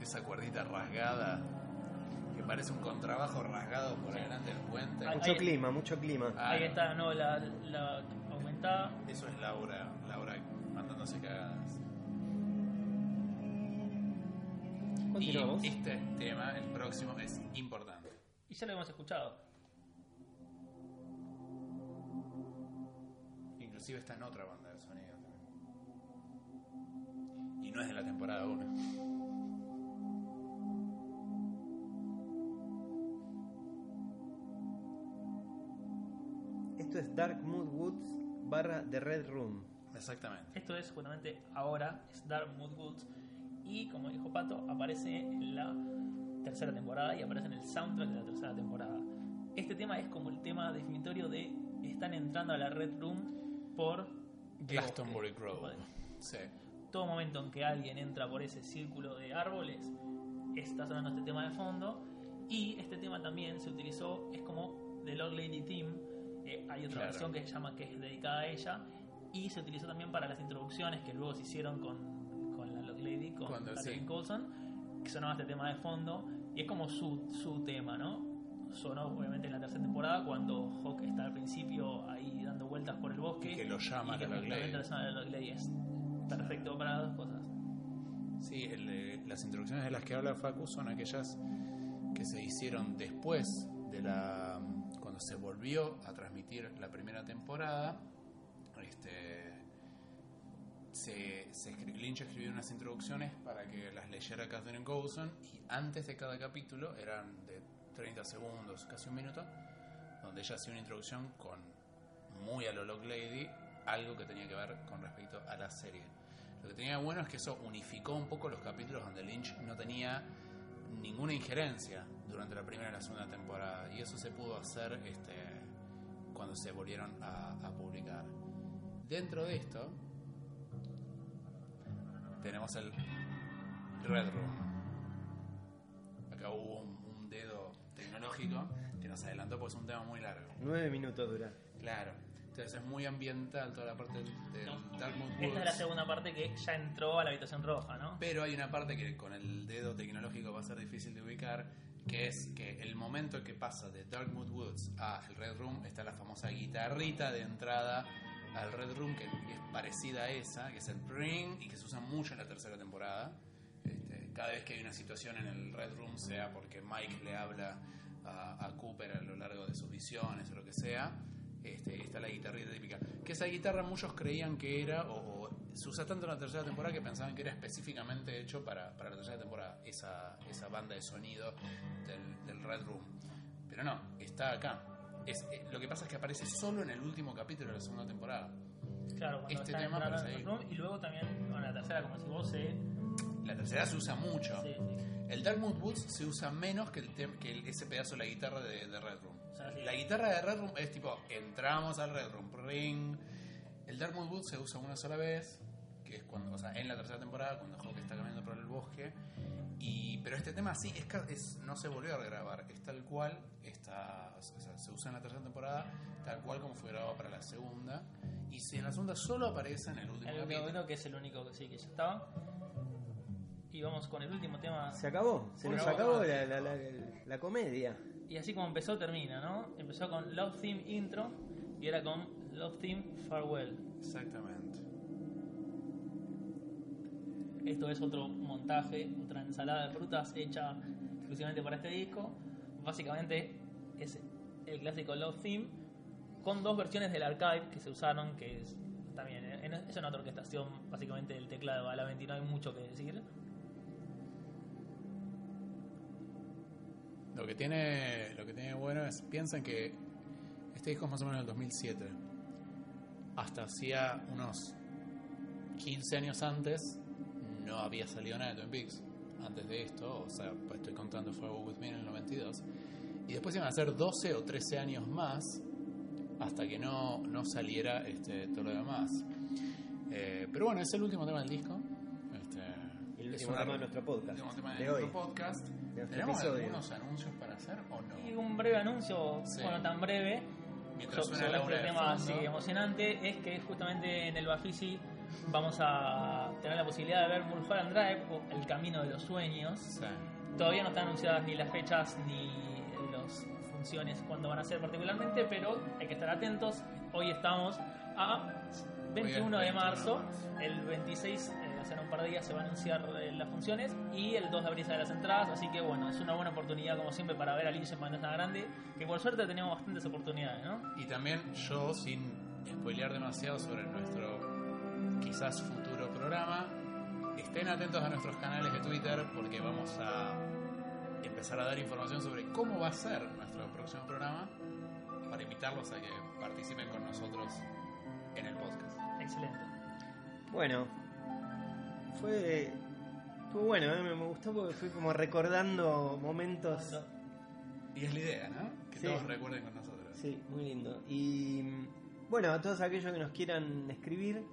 Esa cuerdita rasgada, que parece un contrabajo rasgado por adelante del puente. Ay, Mucho Ahí- clima, mucho clima. Ah, Ahí está, no, la, la aumentada. Eso es Laura, Laura mandándose Continuamos. Y este tema, el próximo, es importante. Y ya lo hemos escuchado. Inclusive está en otra banda de sonido también. Y no es de la temporada 1. Esto es Dark Mood Woods barra The Red Room. Exactamente. Esto es justamente ahora, es Dark Mood Woods. Y como dijo Pato, aparece en la tercera temporada y aparece en el soundtrack de la tercera temporada. Este tema es como el tema definitorio de están entrando a la Red Room por Glastonbury. Grove. Sí. Todo momento en que alguien entra por ese círculo de árboles, está sonando este tema de fondo. Y este tema también se utilizó, es como The Lord Lady Theme. eh, hay otra Claro. versión que se llama que es dedicada a ella. Y se utilizó también para las introducciones que luego se hicieron con, Lady, con Cuando- Catherine sí. Coulson, que sonaba este tema de fondo. Y es como su, su tema, ¿no? Sonó obviamente en la tercera temporada cuando Hawk está al principio ahí dando vueltas por el bosque. Y que lo llama y que la llama la. Es perfecto para las dos cosas. Sí, el, las introducciones de las que habla Facu son aquellas que se hicieron después de la. cuando se volvió a transmitir la primera temporada. Este. Se, se Lynch escribió unas introducciones para que las leyera Catherine Coulson y antes de cada capítulo eran de 30 segundos, casi un minuto, donde ella hacía una introducción con muy a lo Log Lady, algo que tenía que ver con respecto a la serie. Lo que tenía bueno es que eso unificó un poco los capítulos donde Lynch no tenía ninguna injerencia durante la primera y la segunda temporada. Y eso se pudo hacer este, cuando se volvieron a, a publicar. Dentro de esto, tenemos el Red Room. Acá hubo un, un dedo tecnológico que nos adelantó porque es un tema muy largo. Nueve minutos dura. Claro. Entonces es muy ambiental toda la parte del, del No. Darkwood Esta es la Woods. segunda parte que ya entró a la habitación roja, ¿no? Pero hay una parte que con el dedo tecnológico va a ser difícil de ubicar, que es que el momento que pasa de Darkwood Woods a el Red Room está la famosa guitarrita de entrada al Red Room, que es parecida a esa, que es el ring y que se usa mucho en la tercera temporada. Este, cada vez que hay una situación en el Red Room, sea porque Mike le habla a, a Cooper a lo largo de sus visiones o lo que sea, este, está la guitarrita típica. Que esa guitarra muchos creían que era, o, o se usa tanto en la tercera temporada que pensaban que era específicamente hecho para, para la tercera temporada, esa, esa banda de sonido del, del Red Room. Pero no, está acá. Es, eh, lo que pasa es que aparece solo en el último capítulo de la segunda temporada. Claro, este tema seguir. room, y luego también con la tercera, como si vos se. La tercera se usa mucho. Sí, sí. El Dark Mood Woods se usa menos que, el tem- que el- ese pedazo de la guitarra de, de Red Room. O sea, sí. La guitarra de Red Room es tipo, entramos al Red Room, ring. El Dark Mood Woods se usa una sola vez, que es cuando, o sea, en la tercera temporada, cuando Hawk está caminando por el bosque. Y, pero este tema sí, es, ca- es- no se volvió a regrabar, es tal cual, está, o sea, se usa en la tercera temporada, tal cual como fue grabado para la segunda. Y si en la segunda solo aparece en el último El capítulo. que es el único que sí que ya estaba. Y vamos con el último tema. Se acabó, se nos acabó vamos. la, la, la, la comedia. Y así como empezó, termina, ¿no? Empezó con Love Theme Intro y era con Love Theme Farewell. Exactamente. Esto es otro montaje, otra ensalada de frutas hecha exclusivamente para este disco. Básicamente es el clásico Love Theme con dos versiones del archive que se usaron, que es también en- es una otra orquestación básicamente del teclado de Badalamenti, no hay mucho que decir. Lo que tiene lo que tiene bueno es piensen que este disco es más o menos del 2007. Hasta hacía unos 15 años antes no había salido nada de Twin Peaks. Antes de esto, o sea, pues estoy contando Firewall With Me en el 92. Y después iban a ser 12 o 13 años más hasta que no, no saliera este, todo lo demás. Eh, pero bueno, es el último tema del disco. Este, El es último tema de nuestro podcast. el último tema de de hoy. nuestro podcast. de nuestro ¿Tenemos episodio. algunos anuncios para hacer o no? Y un breve anuncio, Sí. bueno, tan breve, Mientras sobre suena la este tema fondo. sí, emocionante, es que justamente en el Bafisi vamos a tener la posibilidad de ver Mulholland Drive o El Camino de los Sueños. Sí. Todavía no están anunciadas ni las fechas ni las funciones cuándo van a ser particularmente, pero hay que estar atentos. Hoy estamos a 21 de 21 de marzo, el 26, eh, o sea, en un par de días se van a anunciar eh, las funciones y el 2 de abril salen las entradas, así que bueno, es una buena oportunidad como siempre para ver a Lynch en pantalla grande, que por suerte tenemos bastantes oportunidades, ¿no? Y también yo, sin spoilear demasiado sobre nuestro quizás futuro programa, estén atentos a nuestros canales de Twitter porque vamos a empezar a dar información sobre cómo va a ser nuestro próximo programa para invitarlos a que participen con nosotros en el podcast. Excelente. Bueno, fue, fue bueno, ¿eh? me, gustó porque fui como recordando momentos. Y es la idea, ¿no? Que Sí. todos recuerden con nosotros. Sí, muy lindo. Y mm, bueno, a todos aquellos que nos quieran escribir,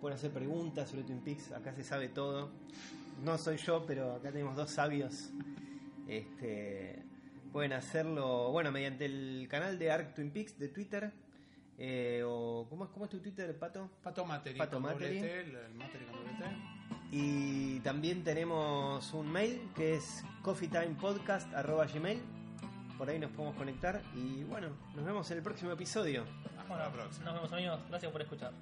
pueden hacer preguntas sobre Twin Peaks, acá se sabe todo. No soy yo, pero acá tenemos dos sabios. Este, pueden hacerlo, bueno, mediante el canal de Arc Twin Peaks de Twitter. eh, o ¿cómo es, ¿Cómo es tu Twitter, Pato? Pato Materi Pato Materi. El el Materi. Y también tenemos un mail que es coffeetimepodcast.gmail. Por ahí nos podemos conectar. Y bueno, nos vemos en el próximo episodio. Hasta Bueno, la próxima. nos vemos amigos, gracias por escuchar.